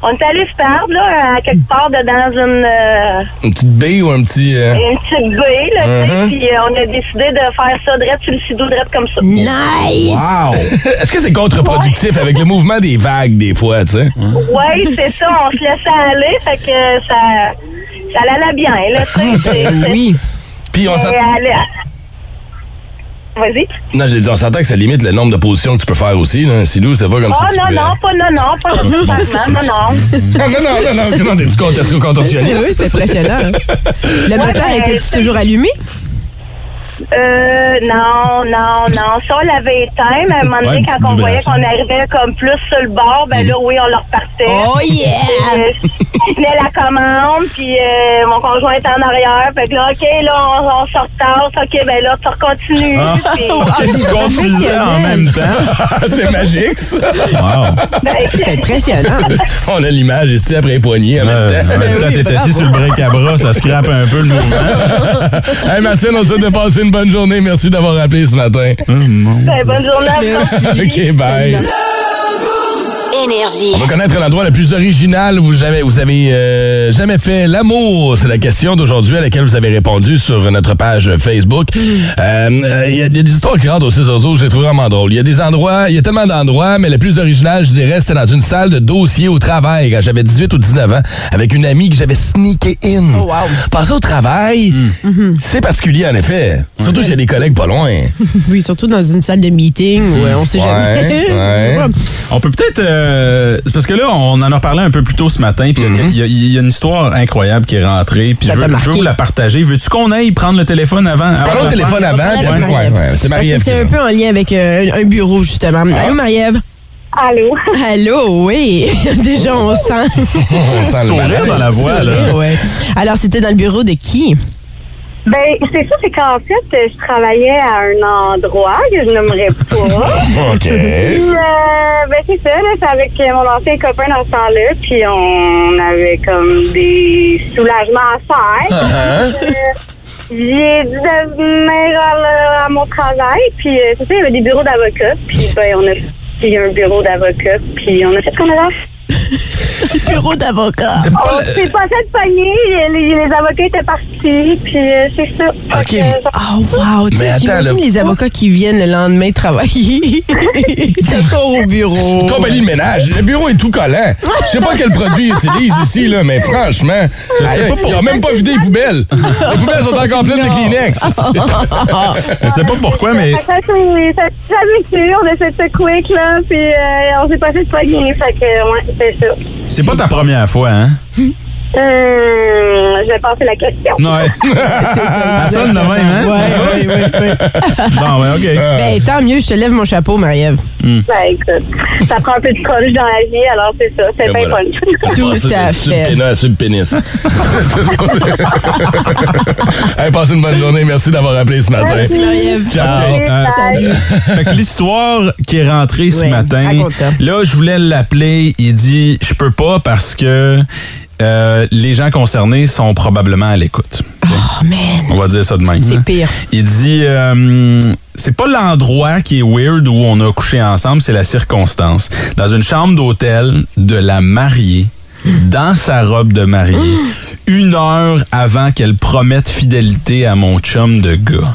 Speaker 10: on est allé se perdre, là, à quelque part de, dans une, euh,
Speaker 1: Une petite baie ou un petit. euh,
Speaker 10: une petite baie, là, tu sais.
Speaker 1: Mhm.
Speaker 10: Puis euh, on a décidé de faire ça direct sur le sidou, direct comme ça.
Speaker 2: Nice!
Speaker 1: Wow! <laughs> Est-ce que c'est contre-productif avec le mouvement des vagues, des fois, tu sais?
Speaker 10: Oui, c'est ça. On se laissait aller. Fait que ça, ça allait bien, là, tu sais. <laughs>
Speaker 2: Oui.
Speaker 1: Puis on s'entend.
Speaker 10: Vas-y.
Speaker 1: Non, j'ai dit, on s'entend que ça limite le nombre de positions que tu peux faire aussi, là. Silou, c'est pas comme
Speaker 10: Oh
Speaker 1: si tu
Speaker 10: non,
Speaker 1: pouvais-
Speaker 10: non, pas non, non, pas <laughs> nécessairement, non, non.
Speaker 1: non, non, non, non, non, non, t'es-tu con- t'es-tu
Speaker 2: Oui,
Speaker 1: contorsionniste?
Speaker 2: c'est impressionnant. hein. Le moteur
Speaker 10: ben,
Speaker 2: était-tu toujours allumé?
Speaker 10: Euh, non, non, non. Ça, on l'avait éteint, mais à un moment donné,
Speaker 5: Ouais,
Speaker 10: quand on voyait qu'on arrivait comme plus sur le bord, ben là, oui, on le repartait.
Speaker 2: Oh yeah!
Speaker 10: euh, <laughs> je tenais la commande, puis euh, mon conjoint était en arrière. Fait que là, OK, là, on, on sort tard. OK, ben là, tu recontinues.
Speaker 5: Ah.
Speaker 10: Puis, <laughs>
Speaker 5: tu en même temps. <laughs>
Speaker 1: c'est magique, ça!
Speaker 5: Wow.
Speaker 10: ben,
Speaker 2: C'est impressionnant.
Speaker 1: On a l'image ici après les poignets en même
Speaker 5: Euh, en
Speaker 1: temps.
Speaker 5: même temps, t'es assis sur le break à bras, ça scrape un peu le mouvement.
Speaker 1: hey, Martine, on te souhaite de passer une bonne journée. Merci d'avoir appelé ce matin.
Speaker 5: Oh, mon
Speaker 10: ben, bonne journée à. <laughs>
Speaker 1: OK, bye.
Speaker 6: Énergie.
Speaker 1: On va connaître l'endroit le plus original où vous avez, vous avez euh, jamais fait l'amour. C'est la question d'aujourd'hui à laquelle vous avez répondu sur notre page Facebook. Euh, euh, Il y, a des histoires qui rentrent au 6 autres, j'ai trouvé vraiment drôle. Il y a des endroits, il y a tellement d'endroits, mais le plus original, je dirais, c'était dans une salle de dossier au travail quand j'avais 18 ou 19 ans avec une amie que j'avais sneaké in.
Speaker 2: Oh, wow.
Speaker 1: Passer au travail, c'est particulier en effet. Surtout s'il y a des collègues pas loin. <laughs>
Speaker 2: Oui, surtout dans une salle de meeting où euh, on sait jamais.
Speaker 1: Ouais, <laughs> ouais.
Speaker 5: On peut peut-être. euh, c'est parce que là, on en a parlé un peu plus tôt ce matin, puis il y a- il y, a une histoire incroyable qui est rentrée, puis je je veux vous la partager. Veux-tu qu'on aille prendre le téléphone avant? avant
Speaker 1: au
Speaker 5: la
Speaker 1: téléphone avant. ouais, ouais, C'est
Speaker 2: Parce
Speaker 1: Marie-Ève
Speaker 2: que c'est
Speaker 1: qui-
Speaker 2: un peu en lien avec euh, un, bureau, justement. Allô, Marie-Ève?
Speaker 10: Allô?
Speaker 2: Allô, oui. <laughs> Déjà, on sent. <laughs>
Speaker 1: On sent le
Speaker 5: Sourire dans la voix, là.
Speaker 2: Ouais. Alors, c'était dans le bureau de qui?
Speaker 10: Ben, c'est ça, c'est qu'en fait, je travaillais à un endroit que je n'aimerais pas. <laughs>
Speaker 1: OK.
Speaker 10: Puis, euh, ben, c'est ça, là, c'est avec euh, mon ancien copain dans ce temps-là, puis on avait comme des soulagements à faire. Euh, J'ai dû venir à, à mon travail, puis euh, c'est ça, il y avait des bureaux d'avocats, puis ben, on a fait un bureau d'avocats, puis on a fait ce qu'on avait <laughs>
Speaker 2: Bureau d'avocat.
Speaker 1: C'est pas
Speaker 10: On
Speaker 1: le-
Speaker 10: s'est passé de pogner, les, les avocats étaient partis, puis euh, c'est ça. Fait
Speaker 1: OK.
Speaker 10: que, euh,
Speaker 2: Oh, wow. Tu
Speaker 1: Mais
Speaker 2: sais,
Speaker 1: attends,
Speaker 2: j'imagine
Speaker 1: là.
Speaker 2: les avocats qui viennent le lendemain travailler. Ils se sont au bureau.
Speaker 1: Compagnie de ménage. Le bureau est tout collant. Je sais pas quel produit ils utilisent ici, là, mais franchement, je sais pas. Ils ont même pas vidé les poubelles. Les poubelles sont encore pleines de Kleenex. <laughs>
Speaker 5: Je sais pas pourquoi, mais
Speaker 10: Fait que ça, c'est ça habitué, on essaie de se quick, là, puis euh, on s'est passé de pogner, fait que, ouais, c'est ça.
Speaker 5: c'est pas ta première fois, hein?
Speaker 10: Hum, je vais passer la question.
Speaker 5: Ouais. <laughs> Ça sonne de même, hein?
Speaker 2: Ouais, ouais, ouais, ouais. <laughs>
Speaker 5: Bon, ouais, OK.
Speaker 2: Ben, tant mieux, je te lève mon chapeau, Marie-Ève.
Speaker 10: Ben, écoute, ça prend un peu de punch dans la vie, alors c'est ça, c'est bien
Speaker 1: voilà.
Speaker 10: punch.
Speaker 2: Tout à
Speaker 1: sur le
Speaker 2: fait.
Speaker 1: pénis, sur le pénis. <laughs> hey, passez une bonne journée. Merci d'avoir appelé ce matin.
Speaker 2: Merci, Marie-Ève.
Speaker 1: Ciao.
Speaker 5: Euh,
Speaker 10: Bye.
Speaker 5: fait que l'histoire qui est rentrée ce matin, là, je voulais l'appeler. Il dit Je peux pas parce que euh, les gens concernés sont probablement à l'écoute.
Speaker 2: Oh, man.
Speaker 5: On va dire ça de même.
Speaker 2: C'est
Speaker 5: hein.
Speaker 2: pire.
Speaker 5: Il dit euh, c'est pas l'endroit qui est weird où on a couché ensemble, c'est la circonstance. Dans une chambre d'hôtel de la mariée, dans sa robe de mariée, une heure avant qu'elle promette fidélité à mon chum de gars.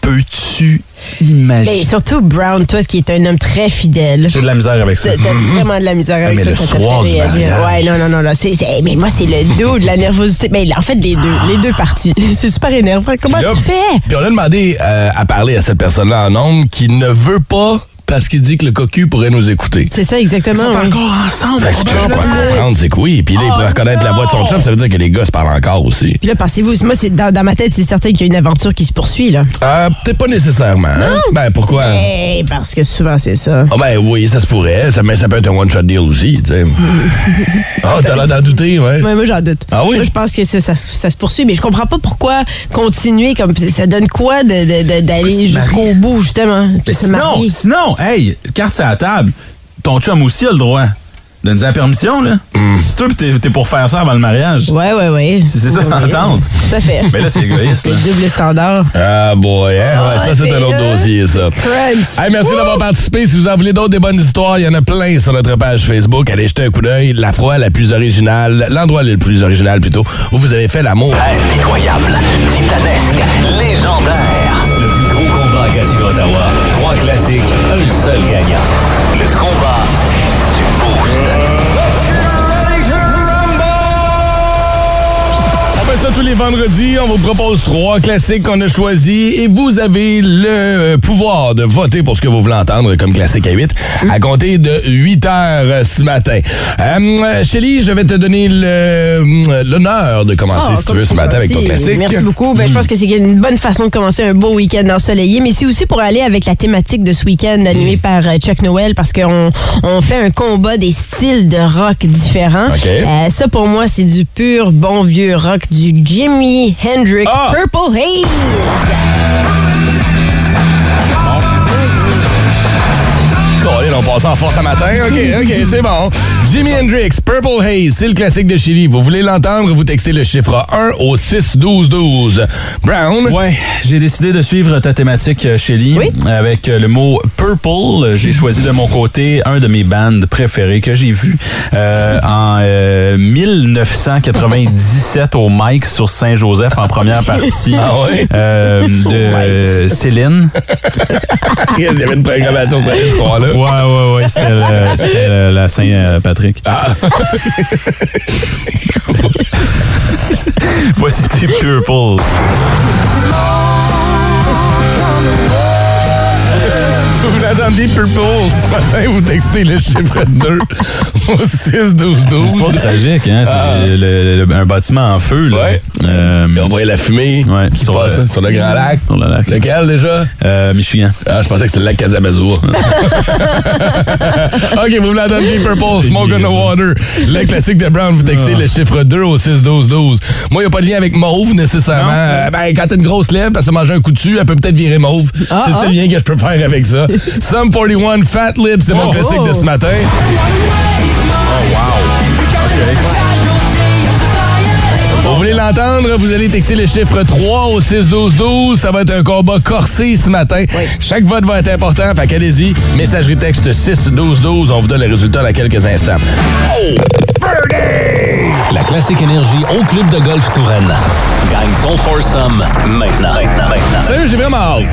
Speaker 5: Peux-tu imaginer?
Speaker 2: Surtout Brown, toi qui es un homme très fidèle.
Speaker 5: J'ai de la misère avec ça.
Speaker 2: T'as vraiment de la misère avec
Speaker 5: mais
Speaker 2: ça,
Speaker 5: le
Speaker 2: ça
Speaker 5: soir du.
Speaker 2: Ouais, non, non, non, c'est- c'est- mais moi, c'est le dos de la nervosité. Ben, en fait, les deux, les deux parties. <laughs> C'est super énervant. Comment
Speaker 1: là,
Speaker 2: tu fais?
Speaker 1: Puis on a demandé euh, à parler à cette personne-là en nombre qui ne veut pas parce qu'il dit que le cocu pourrait nous écouter.
Speaker 2: C'est ça, exactement.
Speaker 5: Ils sont encore ensemble.
Speaker 1: Fait que ce que je peux comprendre, c'est que oui. Puis là, il pourrait reconnaître la voix de son chum, ça veut dire que les gars se parlent encore aussi.
Speaker 2: Puis là, pensez-vous, moi, c'est dans, dans ma tête, c'est certain qu'il y a une aventure qui se poursuit, là.
Speaker 1: Euh, peut-être pas nécessairement. hein? Ben, pourquoi?
Speaker 2: Eh, parce que souvent, c'est ça.
Speaker 1: Ah ben oui, ça se pourrait, ça, mais ça peut être un one-shot deal aussi, tu sais. <laughs> Ah, t'as l'air d'en douter, ouais.
Speaker 2: Ouais, moi, j'en doute.
Speaker 1: Ah oui?
Speaker 2: Moi, je pense que ça, ça- ça se poursuit, mais je comprends pas pourquoi continuer comme ça donne quoi de- de- de- d'aller jusqu'au bout, justement. de
Speaker 5: sinon, hey, carte sur la table, ton chum aussi a le droit. Donne-nous la permission, là. C'est toi, pis t'es t'es pour faire ça avant le mariage.
Speaker 2: Ouais, ouais, ouais.
Speaker 5: C'est c'est ça,
Speaker 2: Ouais,
Speaker 5: l'entente.
Speaker 2: Tout à fait.
Speaker 5: Mais là, c'est égoïste, là.
Speaker 2: C'est double standard.
Speaker 1: Ah boy, hein? Ouais, ça c'est
Speaker 2: c'est
Speaker 1: un autre dossier, ça.
Speaker 2: Crunch.
Speaker 1: Hey, merci d'avoir participé. Si vous en voulez d'autres des bonnes histoires, il y en a plein sur notre page Facebook. Allez jeter un coup d'œil. La fois la plus originale, l'endroit le plus original plutôt, où vous avez fait l'amour.
Speaker 3: Impitoyable, titanesque, légendaire.
Speaker 11: Le plus gros combat à Ottawa. Trois classiques, un
Speaker 1: Vendredis. On vous propose trois classiques qu'on a choisis et vous avez le pouvoir de voter pour ce que vous voulez entendre comme classique à 8 à compter de 8 heures ce matin. Euh, Shelly, je vais te donner l'honneur de commencer
Speaker 2: Ah,
Speaker 1: si tu veux ce matin avec ton classique.
Speaker 2: Merci beaucoup. Ben, Je pense que c'est une bonne façon de commencer un beau week-end ensoleillé, mais c'est aussi pour aller avec la thématique de ce week-end animé par euh, Chuck Noel parce qu'on on fait un combat des styles de rock différents. Euh, ça, pour moi, c'est du pur bon vieux rock du Jimi Hendrix
Speaker 1: Ah!
Speaker 2: Purple Haze.
Speaker 1: Colin, on passe en force à matin. OK, OK, c'est bon. Jimi Hendrix, Purple Haze, c'est le classique de Chili. Vous voulez l'entendre, vous textez le chiffre 1 au 6-12-12. Brown?
Speaker 5: Ouais, j'ai décidé de suivre ta thématique, euh, Shelly,
Speaker 2: Oui.
Speaker 5: avec euh, le mot purple. J'ai choisi de mon côté un de mes bands préférés que j'ai vu euh, en euh, 1997 au Mike sur Saint-Joseph en première partie
Speaker 1: Ah ouais?
Speaker 5: euh, de Céline. <laughs>
Speaker 1: Il y avait une programmation ce soir-là.
Speaker 5: Ouais, ouais, ouais, c'était le- c'était le- la Saint-Patrick.
Speaker 1: Ah. <laughs>
Speaker 5: Voici tes purple.
Speaker 1: L'entendez Purple ce matin, vous textez le chiffre 2 au 6-12-12.
Speaker 5: Histoire tragique, hein? C'est
Speaker 1: Ah.
Speaker 5: le- le- un bâtiment en feu, là.
Speaker 1: Ouais.
Speaker 5: Euh,
Speaker 1: on voyait la fumée
Speaker 5: Ouais,
Speaker 1: qui
Speaker 5: sur
Speaker 1: passe
Speaker 5: le-
Speaker 1: sur le Grand Lac.
Speaker 5: Sur le lac.
Speaker 1: Lequel déjà?
Speaker 5: euh, Michigan.
Speaker 1: Ah, je pensais que c'était le lac Casabazua. <laughs> <laughs> OK, vous me la donnez, Purple, Smoke on the Water. Le classique de Brown, vous textez le chiffre 2 au 6-12-12. Moi, il n'y a pas de lien avec mauve, nécessairement. Euh, ben, quand t'as une grosse lèvre, parce que manger un coup dessus, elle peut peut-être virer mauve.
Speaker 2: Ah,
Speaker 1: c'est
Speaker 2: ah.
Speaker 1: le lien que je peux faire avec ça. <laughs> Sum 41, Fat Lips, c'est mon
Speaker 2: Oh,
Speaker 1: classique de
Speaker 2: oh.
Speaker 1: ce matin. Vous voulez l'entendre? Vous allez texter le chiffre 3 au 6-12-12. Ça va être un combat corsé ce matin. Chaque vote va être important, fait qu'allez-y. Messagerie texte 6-12-12. On vous donne les résultats dans quelques instants. Oh! Birdie!
Speaker 11: La classique énergie au club de golf Touraine. Gagne ton foursome maintenant. Maintenant, maintenant.
Speaker 1: Sérieux, j'ai vraiment hâte.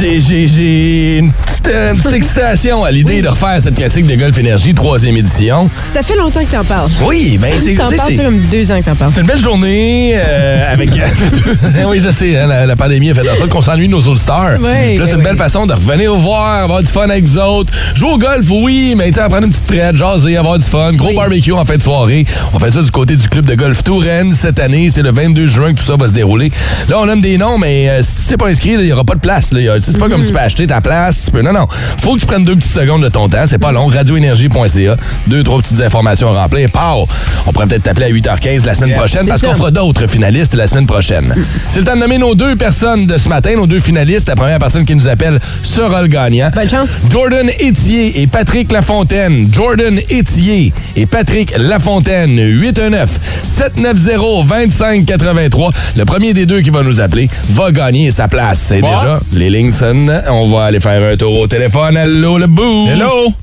Speaker 1: J'ai, j'ai, j'ai une petite, euh, une petite excitation à l'idée de refaire cette classique de Golf Énergie, troisième édition.
Speaker 2: Ça fait longtemps que t'en parles.
Speaker 1: Oui, ben
Speaker 2: parles,
Speaker 1: c'est-
Speaker 2: ça fait comme deux ans que t'en parles.
Speaker 1: C'est une belle journée euh, avec. <laughs> <laughs> oui, je sais, hein, la, la pandémie a fait en sorte qu'on s'ennuie de nos stars.
Speaker 2: Oui,
Speaker 1: là,
Speaker 2: oui,
Speaker 1: c'est une
Speaker 2: oui.
Speaker 1: belle façon de revenir vous voir, avoir du fun avec vous autres. Jouer au golf, oui, mais tu sais, prendre une petite frette, jaser, avoir du fun. Gros
Speaker 2: Oui.
Speaker 1: barbecue en fin de soirée. On fait ça du côté du club de golf Touraine cette année. C'est le 22 juin que tout ça va se dérouler. Là, on aime des noms, mais euh, si tu t'es pas inscrit, il n'y aura pas de place. C'est pas comme tu peux acheter ta place. Tu peux, non, non. Faut que tu prennes deux petites secondes de ton temps. C'est pas long. Radioénergie.ca. Deux, trois petites informations à remplir. Pow! On pourrait peut-être t'appeler à 8h15 la semaine prochaine parce qu'on fera d'autres finalistes la semaine prochaine. C'est le temps de nommer nos deux personnes de ce matin, nos deux finalistes. La première personne qui nous appelle sera le gagnant.
Speaker 2: Bonne chance.
Speaker 1: Jordan Etier et Patrick Lafontaine. Jordan Etier et Patrick Lafontaine. 819-790-2583. Le premier des deux qui va nous appeler va gagner sa place. C'est déjà les lignes sonnent. On va aller faire un tour au téléphone. Allô, le bout.
Speaker 5: Hello!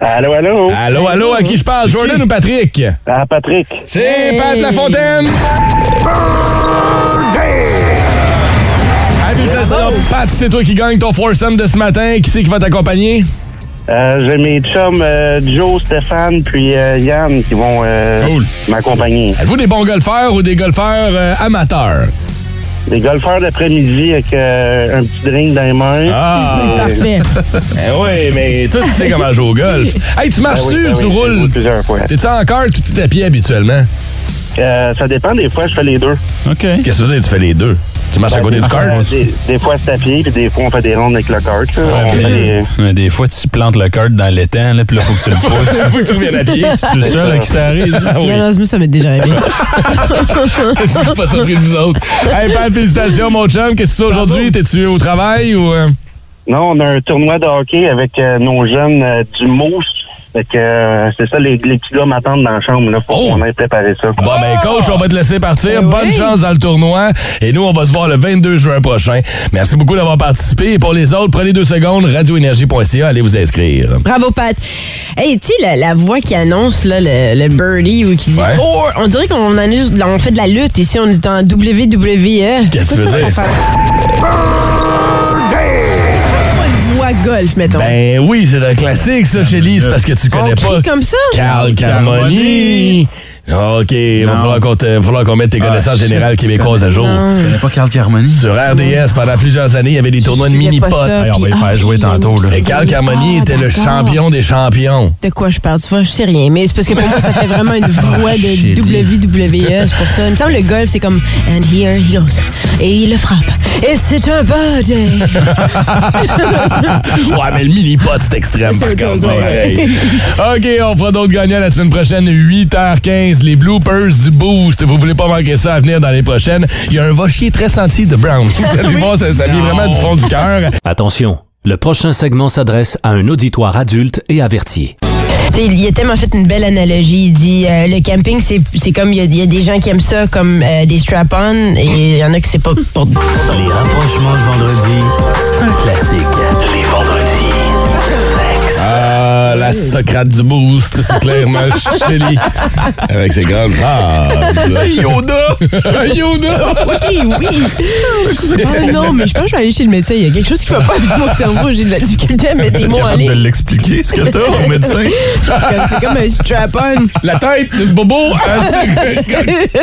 Speaker 10: Allô, allô?
Speaker 1: Allô, allô, à qui je parle? Jordan ou Patrick?
Speaker 10: Ah, Patrick.
Speaker 1: C'est Pat Lafontaine. Félicitations, Pat, c'est toi qui gagne ton foursome de ce matin. Qui c'est qui va t'accompagner?
Speaker 10: Euh, J'ai mes chums euh, Joe, Stéphane, puis euh, Yann qui vont euh,
Speaker 5: Cool.
Speaker 10: m'accompagner.
Speaker 1: Êtes-vous des bons golfeurs ou des golfeurs euh, amateurs?
Speaker 10: Des golfeurs d'après-midi avec euh, un petit drink dans les mains.
Speaker 1: Ah! <laughs>
Speaker 2: Parfait.
Speaker 1: Eh oui, mais toi, tu sais comment jouer au golf. <laughs> Hey, tu marches
Speaker 10: Ben oui, ben
Speaker 1: ou tu
Speaker 10: oui, j'ai
Speaker 1: roules?
Speaker 10: joué plusieurs fois.
Speaker 1: T'es-tu en carte ou t'es à pied habituellement?
Speaker 10: Euh, ça dépend, des fois, je fais les deux.
Speaker 5: OK.
Speaker 1: Qu'est-ce que tu veux dire, tu fais les deux? Tu marches à côté du?
Speaker 10: Euh, des, des fois, c'est à pied, puis des fois, on fait des rondes avec le des-
Speaker 5: Mais des fois, tu plantes le cart dans l'étang, là, puis là, faut que tu le <laughs> pousses.
Speaker 1: Faut que tu reviennes à pied.
Speaker 5: C'est le seul à qui ça arrive. là?
Speaker 2: Malheureusement, ça m'est déjà arrivé. <laughs>
Speaker 1: Je suis pas surpris de vous autres. Hey, félicitations, mon chum. Qu'est-ce que tu aujourd'hui? T'es-tu au travail ou.
Speaker 12: Non, on a un tournoi de hockey avec euh, nos jeunes euh, du Mousse. Fait que euh, c'est ça, les, les petits gars m'attendent dans la chambre. Là, faut qu'on ait préparé ça.
Speaker 1: Bon, ben, coach, on va te laisser partir. Bonne chance dans le tournoi. Et nous, on va se voir le 22 juin prochain. Merci beaucoup d'avoir participé. Et pour les autres, prenez deux secondes, radioénergie.ca, allez vous inscrire.
Speaker 2: Bravo, Pat. Hey, tu sais, la, la voix qui annonce là, le, le birdie ou qui dit
Speaker 1: Ouais.
Speaker 2: Oh, on dirait qu'on annonce- on fait de la lutte ici, on est en WWE.
Speaker 1: Qu'est-ce que tu veux dire? <laughs>
Speaker 2: Golf, mettons.
Speaker 1: Ben oui, c'est un classique, ça, Shelly. C'est parce que tu connais
Speaker 2: crie
Speaker 1: pas.
Speaker 2: comme ça?
Speaker 1: Carl Carmoni. OK, il va falloir qu'on mette tes connaissances
Speaker 5: shit,
Speaker 1: générales québécoises à jour.
Speaker 2: Non.
Speaker 5: Tu connais pas Carl Carmoni?
Speaker 1: Sur RDS, pendant plusieurs années, il y avait des tournois de mini-potes.
Speaker 5: Hey, on va les faire
Speaker 2: ah,
Speaker 5: jouer tantôt, là.
Speaker 1: Carl Carmoni
Speaker 2: Ah,
Speaker 1: était le champion des champions.
Speaker 2: De quoi je parle? Tu vois, je sais rien. Mais c'est parce que pour moi, ça fait vraiment une voix de WWE. C'est pour ça. Il me semble que le golf, c'est comme And here he goes. Et il le frappe. Et c'est un birdie. <laughs>
Speaker 1: ouais, mais le mini-pot, c'est extrême, par contre.
Speaker 2: ouais.
Speaker 1: OK, on fera d'autres gagnants la semaine prochaine, 8h15. Les bloopers du Boost. Vous voulez pas manquer ça à venir dans les prochaines. Il y a un va chier très senti de Brown. <laughs> Vous allez voir, ça, ça vient vraiment du fond du cœur.
Speaker 11: Attention, le prochain segment s'adresse à un auditoire adulte et averti.
Speaker 2: Tu sais, il a tellement fait une belle analogie. Il dit euh, le camping, c'est c'est comme il y, a- il y a des gens qui aiment ça comme euh, des strap-on et il y en a qui c'est pas pour.
Speaker 11: Les rapprochements de vendredi, c'est un classique.
Speaker 3: Les vendredis.
Speaker 1: Ah, la Socrate du Boost, c'est clairement <laughs> Shelly. Avec ses grandes phrases.
Speaker 5: Yoda!
Speaker 1: Yoda!
Speaker 2: Oui, oui. Ah non, mais je pense que je vais aller chez le médecin. Il y a quelque chose qui va pas avec mon cerveau. J'ai de la difficulté à mettre des mots en
Speaker 5: de l'expliquer, ce que t'as au médecin?
Speaker 2: C'est comme un strap-on.
Speaker 1: La tête de Bobo <laughs>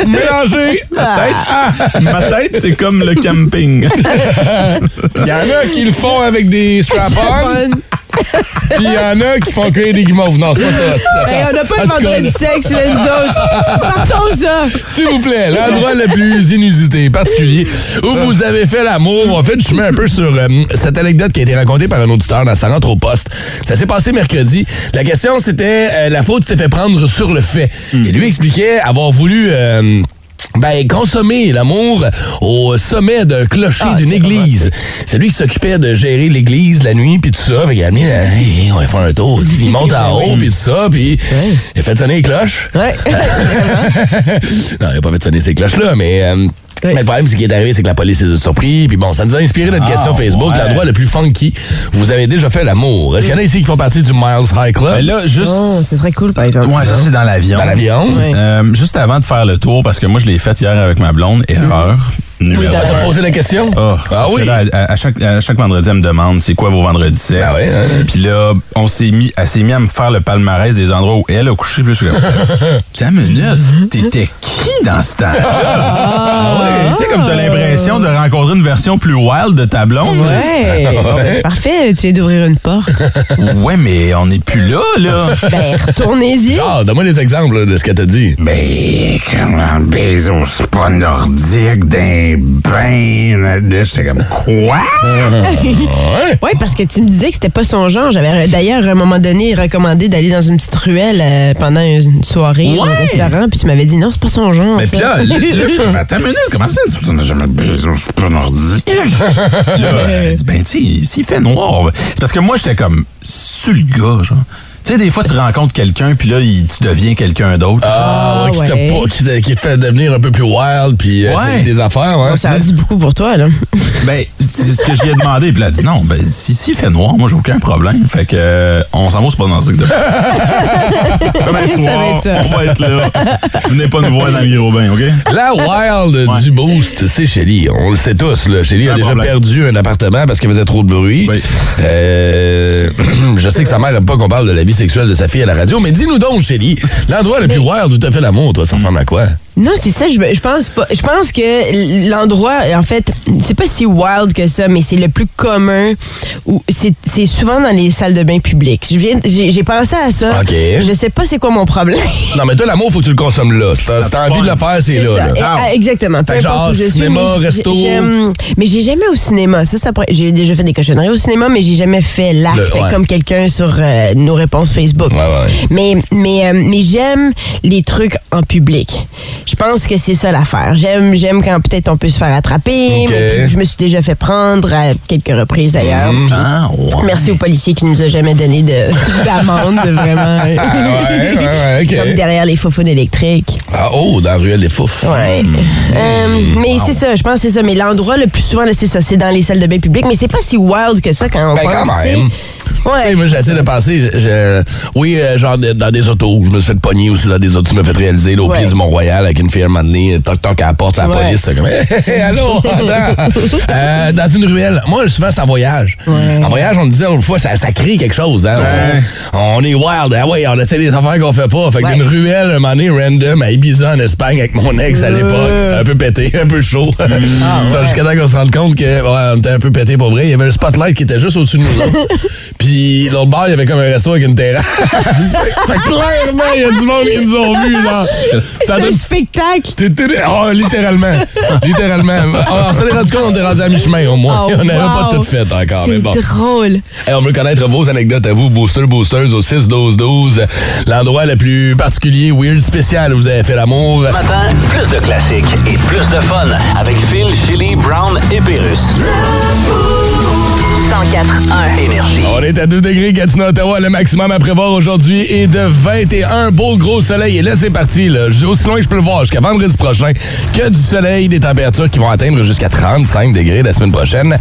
Speaker 1: mélangée.
Speaker 5: Tête? Ah, ma tête, c'est comme le camping. <laughs>
Speaker 1: Il y en a qui le font avec des Strap-on. Puis il y en a qui font cueillir des guimauves. Non, c'est pas ça. c'est-
Speaker 2: Hey, on n'a pas
Speaker 1: cas,
Speaker 2: vendredi sexe, là, nous autres. Partons ça.
Speaker 1: S'il vous plaît, l'endroit le plus inusité, particulier, où vous avez fait l'amour. En fait, je mets un peu sur euh, cette anecdote qui a été racontée par un auditeur dans sa rentre au poste. Ça s'est passé mercredi. La question, c'était euh, la faute s'était fait prendre sur le fait. Et lui expliquait avoir voulu... euh, ben, consommer l'amour au sommet d'un clocher
Speaker 2: Ah,
Speaker 1: d'une église. C'est lui qui s'occupait de gérer l'église la nuit, puis tout ça. Fait a là, Hey, on va faire un tour. Il <laughs> monte en haut, puis tout ça, puis il a fait sonner les cloches.
Speaker 2: Ouais. <laughs> <laughs>
Speaker 1: non, il a pas fait sonner ces cloches-là, mais... euh, mais le problème, c'est qu'il est arrivé, c'est que la police les a surpris. Puis bon, ça nous a inspiré notre
Speaker 5: Ah,
Speaker 1: question Facebook,
Speaker 5: ouais.
Speaker 1: l'endroit le plus funky. Vous avez déjà fait l'amour. Est-ce qu'il y en a ici qui font partie du Miles High Club?
Speaker 5: Ben là, juste.
Speaker 2: Oh, ce serait cool, par exemple.
Speaker 5: Ouais, ça, c'est dans l'avion.
Speaker 1: Dans l'avion?
Speaker 2: Ouais.
Speaker 5: Euh, juste avant de faire le tour, parce que moi, je l'ai fait hier avec ma blonde, erreur. Numéro
Speaker 1: Ah, T'as posé la question?
Speaker 5: Ah,
Speaker 1: ah
Speaker 5: parce que
Speaker 1: oui?
Speaker 5: là, à, à chaque, à chaque vendredi, elle me demande c'est quoi vos vendredis sexe?
Speaker 1: Ah ouais, hein?
Speaker 5: Puis là, on s'est mis, elle s'est mis à me faire le palmarès des endroits où elle a couché. Puis je suis comme, <laughs> minute, t'étais qui dans ce temps
Speaker 2: Ah,
Speaker 5: Tu sais, comme t'as l'impression de rencontrer une version plus wild de ta blonde.
Speaker 2: Ouais. Bon, ben, c'est parfait. Tu viens d'ouvrir une porte. <laughs>
Speaker 5: Ouais, mais on n'est plus là, là.
Speaker 2: Ben, retournez-y.
Speaker 1: Genre, donne-moi des exemples là, de ce qu'elle t'a dit.
Speaker 7: Ben, comme un baiser au spa nordique d'un là, J'étais comme, quoi? <laughs>
Speaker 2: Oui, parce que tu me disais que c'était pas son genre. J'avais d'ailleurs, à un moment donné, recommandé d'aller dans une petite ruelle euh, pendant une soirée au
Speaker 5: Ouais.
Speaker 2: restaurant, puis tu m'avais dit non, c'est pas son genre.
Speaker 5: Mais puis là, là, là, je suis attends une minute, comment ça, tu n'as jamais baisé au spa nordique? là, elle dit, ben, tu sais, s'il fait noir. C'est parce que moi, j'étais comme, c'est le gars, genre. Tu sais, des fois, tu rencontres quelqu'un, puis là, il- tu deviens quelqu'un d'autre.
Speaker 1: Ah, ouais, qui, t'a
Speaker 2: ouais.
Speaker 1: pas- qui, t'a- qui te fait devenir un peu plus wild, puis euh,
Speaker 5: Ouais.
Speaker 1: essayer des affaires, ouais.
Speaker 2: Bon, ça en dit beaucoup pour toi, là. <laughs>
Speaker 5: Ben, c'est ce que je lui ai demandé, puis elle a dit, non, ben, si, s'il fait noir, moi, j'ai aucun problème. Fait que, euh, on s'en va, c'est pas dans ce de Comme un
Speaker 2: Ça va
Speaker 5: soir,
Speaker 2: être ça.
Speaker 5: on va être là. Venez pas nous voir dans le gros bain, OK?
Speaker 1: La wild
Speaker 5: Ouais.
Speaker 1: du boost, c'est Shelly. On le sait tous. Là. Shelly a déjà
Speaker 5: problème.
Speaker 1: perdu un appartement parce qu'il faisait trop de bruit.
Speaker 5: Oui.
Speaker 1: Euh, <clears throat> je sais que sa mère n'aime pas qu'on parle de la vie sexuelle de sa fille à la radio, mais dis-nous donc, Shelly, l'endroit le plus wild où t'as fait l'amour, toi, ça ressemble à quoi?
Speaker 2: Non, c'est ça, je, je pense pas. Je pense que l'endroit, en fait, c'est pas si wild que ça, mais c'est le plus commun. où C'est c'est souvent dans les salles de bain publiques. Je viens- J'ai j'ai pensé à ça.
Speaker 1: OK.
Speaker 2: Je sais pas c'est quoi mon problème.
Speaker 1: Non, mais toi, l'amour, faut que tu le consommes là. Si t'as envie de le faire, c'est là.
Speaker 2: ça.
Speaker 1: là.
Speaker 2: Et- ah, exactement. Peu
Speaker 1: Fait que genre,
Speaker 2: suis,
Speaker 1: cinéma,
Speaker 2: mais
Speaker 1: resto.
Speaker 2: j'aime- Mais j'ai jamais au cinéma. Ça, ça pourrait- J'ai déjà fait des cochonneries au cinéma, mais j'ai jamais fait l'acte
Speaker 1: Le- ouais.
Speaker 2: comme quelqu'un sur euh, nos réponses Facebook.
Speaker 1: Ouais, ouais.
Speaker 2: Mais, mais, euh, mais j'aime les trucs en public. Je pense que c'est ça l'affaire. J'aime, j'aime quand peut-être on peut se faire attraper. Mais Je me suis déjà fait prendre à quelques reprises d'ailleurs.
Speaker 1: Mhm.
Speaker 5: Ah, ouais.
Speaker 2: Merci aux policiers qui nous a jamais donné de, <laughs> d'amende, vraiment.
Speaker 1: Ah ouais, ouais, ouais, OK.
Speaker 2: Comme derrière les faux électriques.
Speaker 1: Ah, oh, dans la ruelle des Fouf.
Speaker 2: Ouais. Euh, mais c'est ça, je pense que c'est ça. Mais l'endroit le plus souvent, là, c'est ça, c'est dans les salles de bain publiques. Mais c'est pas si wild que ça quand on
Speaker 1: Ben,
Speaker 2: pense.
Speaker 1: quand même. <laughs>
Speaker 2: Ouais.
Speaker 1: moi, j'essaie de penser. je- je- oui, euh, genre dans des autos. Je me suis fait pogner aussi dans des autos. Je me fait réaliser là, au
Speaker 2: Ouais.
Speaker 1: pied du Mont-Royal avec une fille à un moment donné, Toc toc à la porte, c'est la
Speaker 2: Ouais.
Speaker 1: police. Comme, hey, hey, allô, <laughs> attends. Euh, dans une ruelle. Moi, souvent, c'est en voyage. En voyage, on me disait l'autre fois, ça, ça crée quelque chose. Hein? On, on est wild. Ah ouais, on essaie des affaires qu'on fait pas. Fait que d'une ruelle, un moment donné, random, à Ibiza, en Espagne, avec mon ex à l'époque. Un peu pété, <laughs> un peu chaud. Ça, Jusqu'à temps qu'on se rende compte que ouais, on était un peu pété pour vrai. Il y avait un spotlight qui était juste au-dessus de nous autres. Puis l'autre bar, il y avait comme un resto avec une terrasse. <laughs> fait que clairement, il y a du monde qui nous ont vus. là.
Speaker 2: C'est un spectacle.
Speaker 1: Oh, littéralement. littéralement. On s'en est rendu compte, on était rendu à mi-chemin au moins.
Speaker 2: Oh, <laughs>
Speaker 1: on n'avait pas tout fait encore. mais
Speaker 2: C'est
Speaker 1: bon.
Speaker 2: drôle.
Speaker 1: Hey, on veut connaître vos anecdotes à vous, boosters, boosters, au 6-12-12. L'endroit le plus particulier, weird, spécial où vous avez fait l'amour.
Speaker 3: Matin, plus de classiques et plus de fun avec Phil, Chili, Brown et Pérus.
Speaker 6: 104.1
Speaker 3: Énergie.
Speaker 1: On est à 2 degrés, Gatineau, Ottawa. Le maximum à prévoir aujourd'hui est de 21. Beau gros soleil. Et là, c'est parti. Là. Je- Aussi loin que je peux le voir, jusqu'à vendredi prochain. Que du soleil, des températures qui vont atteindre jusqu'à 35 degrés la semaine prochaine.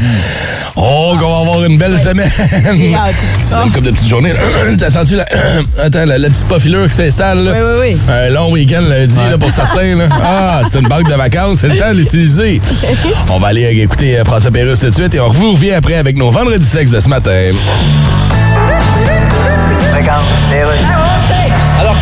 Speaker 1: Oh, qu'on va avoir une belle semaine.
Speaker 2: J'ai hâte.
Speaker 1: C'est une couple de petites journées. <clears throat> T'as senti la, <clears throat> Attends, la, la petite pofilure qui s'installe? là?
Speaker 2: Oui, oui, oui.
Speaker 1: Un long week-end lundi là, pour certains. Là. <laughs> Ah, c'est une banque de vacances, c'est le temps de l'utiliser. <laughs> On va aller écouter euh, François Pérusse tout de suite et on vous revient après avec nos vendredis sexe de ce matin.
Speaker 9: Alors,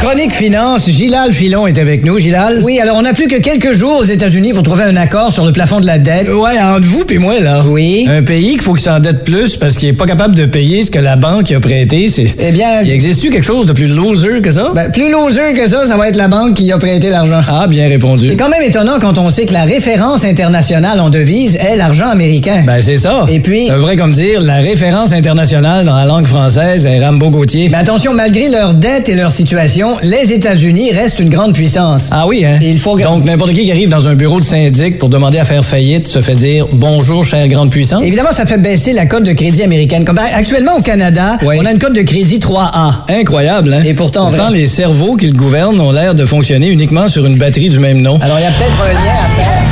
Speaker 9: Chronique Finance, Gilal Filon est avec nous. Gilal? Oui, alors on n'a plus que quelques jours aux États-Unis pour trouver un accord sur le plafond de la dette. Ouais, entre vous et moi, là. Oui. Un pays qu'il faut qu'il s'endette plus parce qu'il est pas capable de payer ce que la banque a prêté, c'est... Eh bien... Il existe-tu quelque chose de plus loser que ça? Ben, plus loser que ça, ça va être la banque qui a prêté l'argent. Ah, bien répondu. C'est quand même étonnant quand on sait que la référence internationale en devise est l'argent américain. Ben, c'est ça. Et puis... C'est vrai comme dire, la référence internationale dans la langue française est Rambo Gauthier. Mais attention, malgré leur dette et leur situation, les États-Unis restent une grande puissance. Ah oui, hein? il faut... Donc, n'importe qui qui arrive dans un bureau de syndic pour demander à faire faillite se fait dire « Bonjour, chère grande puissance ». Évidemment, ça fait baisser la cote de crédit américaine. Comme actuellement, au Canada, on a une cote de crédit 3A. Incroyable, hein? Et pourtant, pourtant les cerveaux qui le gouvernent ont l'air de fonctionner uniquement sur une batterie du même nom. Alors, il y a peut-être un lien à faire.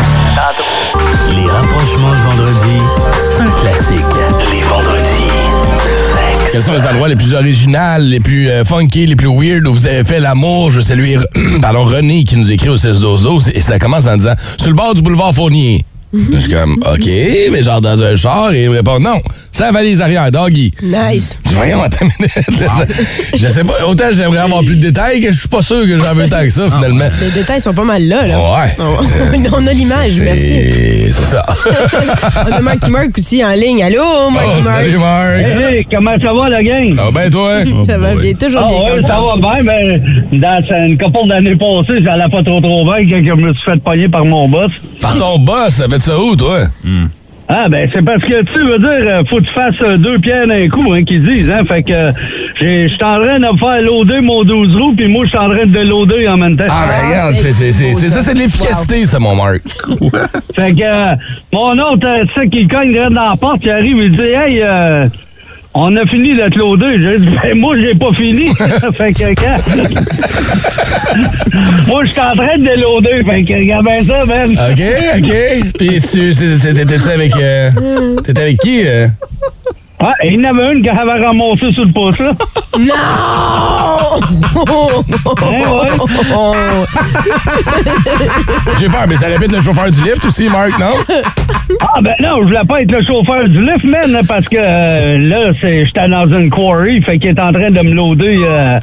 Speaker 3: Les rapprochements de vendredi, c'est un classique.
Speaker 1: Quels sont les endroits les plus originaux, les plus euh, funky, les plus weird où vous avez fait l'amour? Je salue <clears throat> pardon, René qui nous écrit au 16 12 et ça commence en disant « Sur le bord du boulevard Fournier ». Je suis comme « OK, mais genre dans un char » et il me répond « Non, c'est la valise arrière, doggy ».
Speaker 2: Nice.
Speaker 1: Voyons, attends une minute. Je sais pas, autant j'aimerais avoir plus de détails que je suis pas sûr que j'en veux tant que ça, finalement.
Speaker 2: Les détails sont pas mal là. là.
Speaker 1: Ouais.
Speaker 2: On- <laughs> On a l'image, merci.
Speaker 1: C'est ça. <laughs>
Speaker 2: On a Marky Mark aussi en ligne. Allô, Marky
Speaker 1: Oh,
Speaker 2: Mark?
Speaker 1: salut, Marc.
Speaker 12: Hey, comment ça va, la gang?
Speaker 1: Ça va bien, toi? <laughs>
Speaker 2: Ça va bien, toujours
Speaker 12: Ah
Speaker 2: bien.
Speaker 12: ouais,
Speaker 2: comme
Speaker 12: ça va bien, mais dans une couple d'années passées, ça allait pas trop trop bien quand je me suis fait pogner par mon boss.
Speaker 1: Par ton boss, ça fait ça où, toi?
Speaker 12: Ah ben c'est parce que tu veux dire, euh, faut que tu fasses euh, deux pierres d'un coup, hein, qu'ils disent, hein. Fait que euh, j'ai- je suis en train de me faire loader mon 12 roues, puis moi je suis en train de loader en même temps.
Speaker 1: Ah, ben regarde, c'est c'est- c'est- c'est- ça, c'est de l'efficacité, ça, mon Marc.
Speaker 12: Fait que euh, mon autre, euh, tu sais, qui cogne dans la porte, il arrive, il dit Hey, euh, on a fini de te loader. J'ai dit Ben, moi, j'ai pas fini. <laughs> fait que quand? <laughs> moi, je suis en train de le loader. Fait que regarde bien ça, man.
Speaker 1: OK, OK. Puis tu, t'étais-tu avec... euh, T'étais avec qui? euh?
Speaker 12: Ah, il y en avait une qui avait ramassé sur le pouce, là.
Speaker 1: J'ai peur, mais ça répète le chauffeur du lift aussi, Marc, non?
Speaker 12: Ah, ben non, je voulais pas être le chauffeur du lift, man, parce que euh, là, c'est, j'étais dans une quarry, fait qu'il est en train de me loader, euh,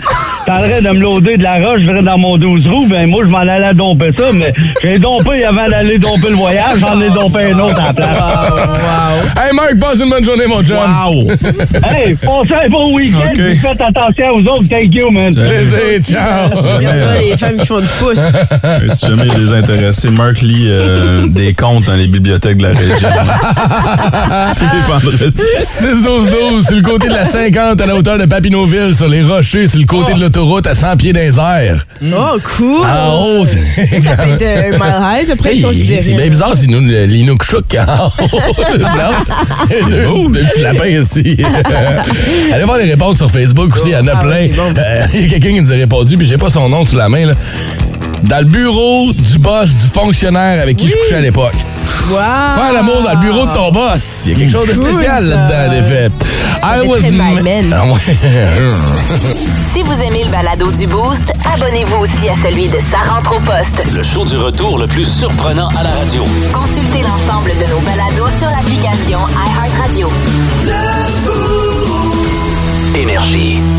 Speaker 12: il est en train de me loader de la roche, je dirais, dans mon 12 roues, ben moi, je m'en allais domper ça, mais j'ai dompé avant d'aller domper le voyage, j'en ai dompé un autre à la place.
Speaker 1: Hey, Marc, passe une bonne journée, mon chum.
Speaker 5: Wow!
Speaker 12: Hey, passez un bon week-end,
Speaker 5: Ok.
Speaker 12: puis faites attention aux autres, thank you, man.
Speaker 1: Plaisir, ciao.
Speaker 2: A les femmes qui font du pouce. <laughs>
Speaker 5: Euh, si jamais il des intéressés, Marc lit euh, des comptes dans les bibliothèques de la région. <laughs> Tous les vendredis.
Speaker 1: 6 12 12 sur le côté de la 50 à la hauteur de Papineauville, sur les rochers, sur le côté de l'autoroute à 100 pieds dans les airs.
Speaker 2: Oh, cool!
Speaker 1: En haut.
Speaker 2: Ça, ça peut être euh, mile high, ça pourrait
Speaker 1: Hey,
Speaker 2: considéré.
Speaker 1: c'est bien bizarre, c'est nous, l'Inukshuk en <laughs> haut. Deux, deux petits lapins <laughs> Allez voir les réponses sur Facebook aussi, il y en a
Speaker 2: Ah
Speaker 1: plein. Euh, <laughs> Il y a quelqu'un qui nous a répondu, puis j'ai pas son nom sous la main. Là. Dans le bureau du boss du fonctionnaire avec qui je couchais à l'époque.
Speaker 2: Wow!
Speaker 1: Faire l'amour dans le bureau de ton boss. Il y a quelque chose de spécial là-dedans, en effet. I was
Speaker 2: man.
Speaker 1: Ah ouais. <laughs>
Speaker 6: Si vous aimez le balado du Boost, abonnez-vous aussi à celui de Sa rentre au poste.
Speaker 11: Le show du retour le plus surprenant à la radio.
Speaker 6: Consultez l'ensemble de nos balados sur l'application iHeartRadio.
Speaker 3: Énergie.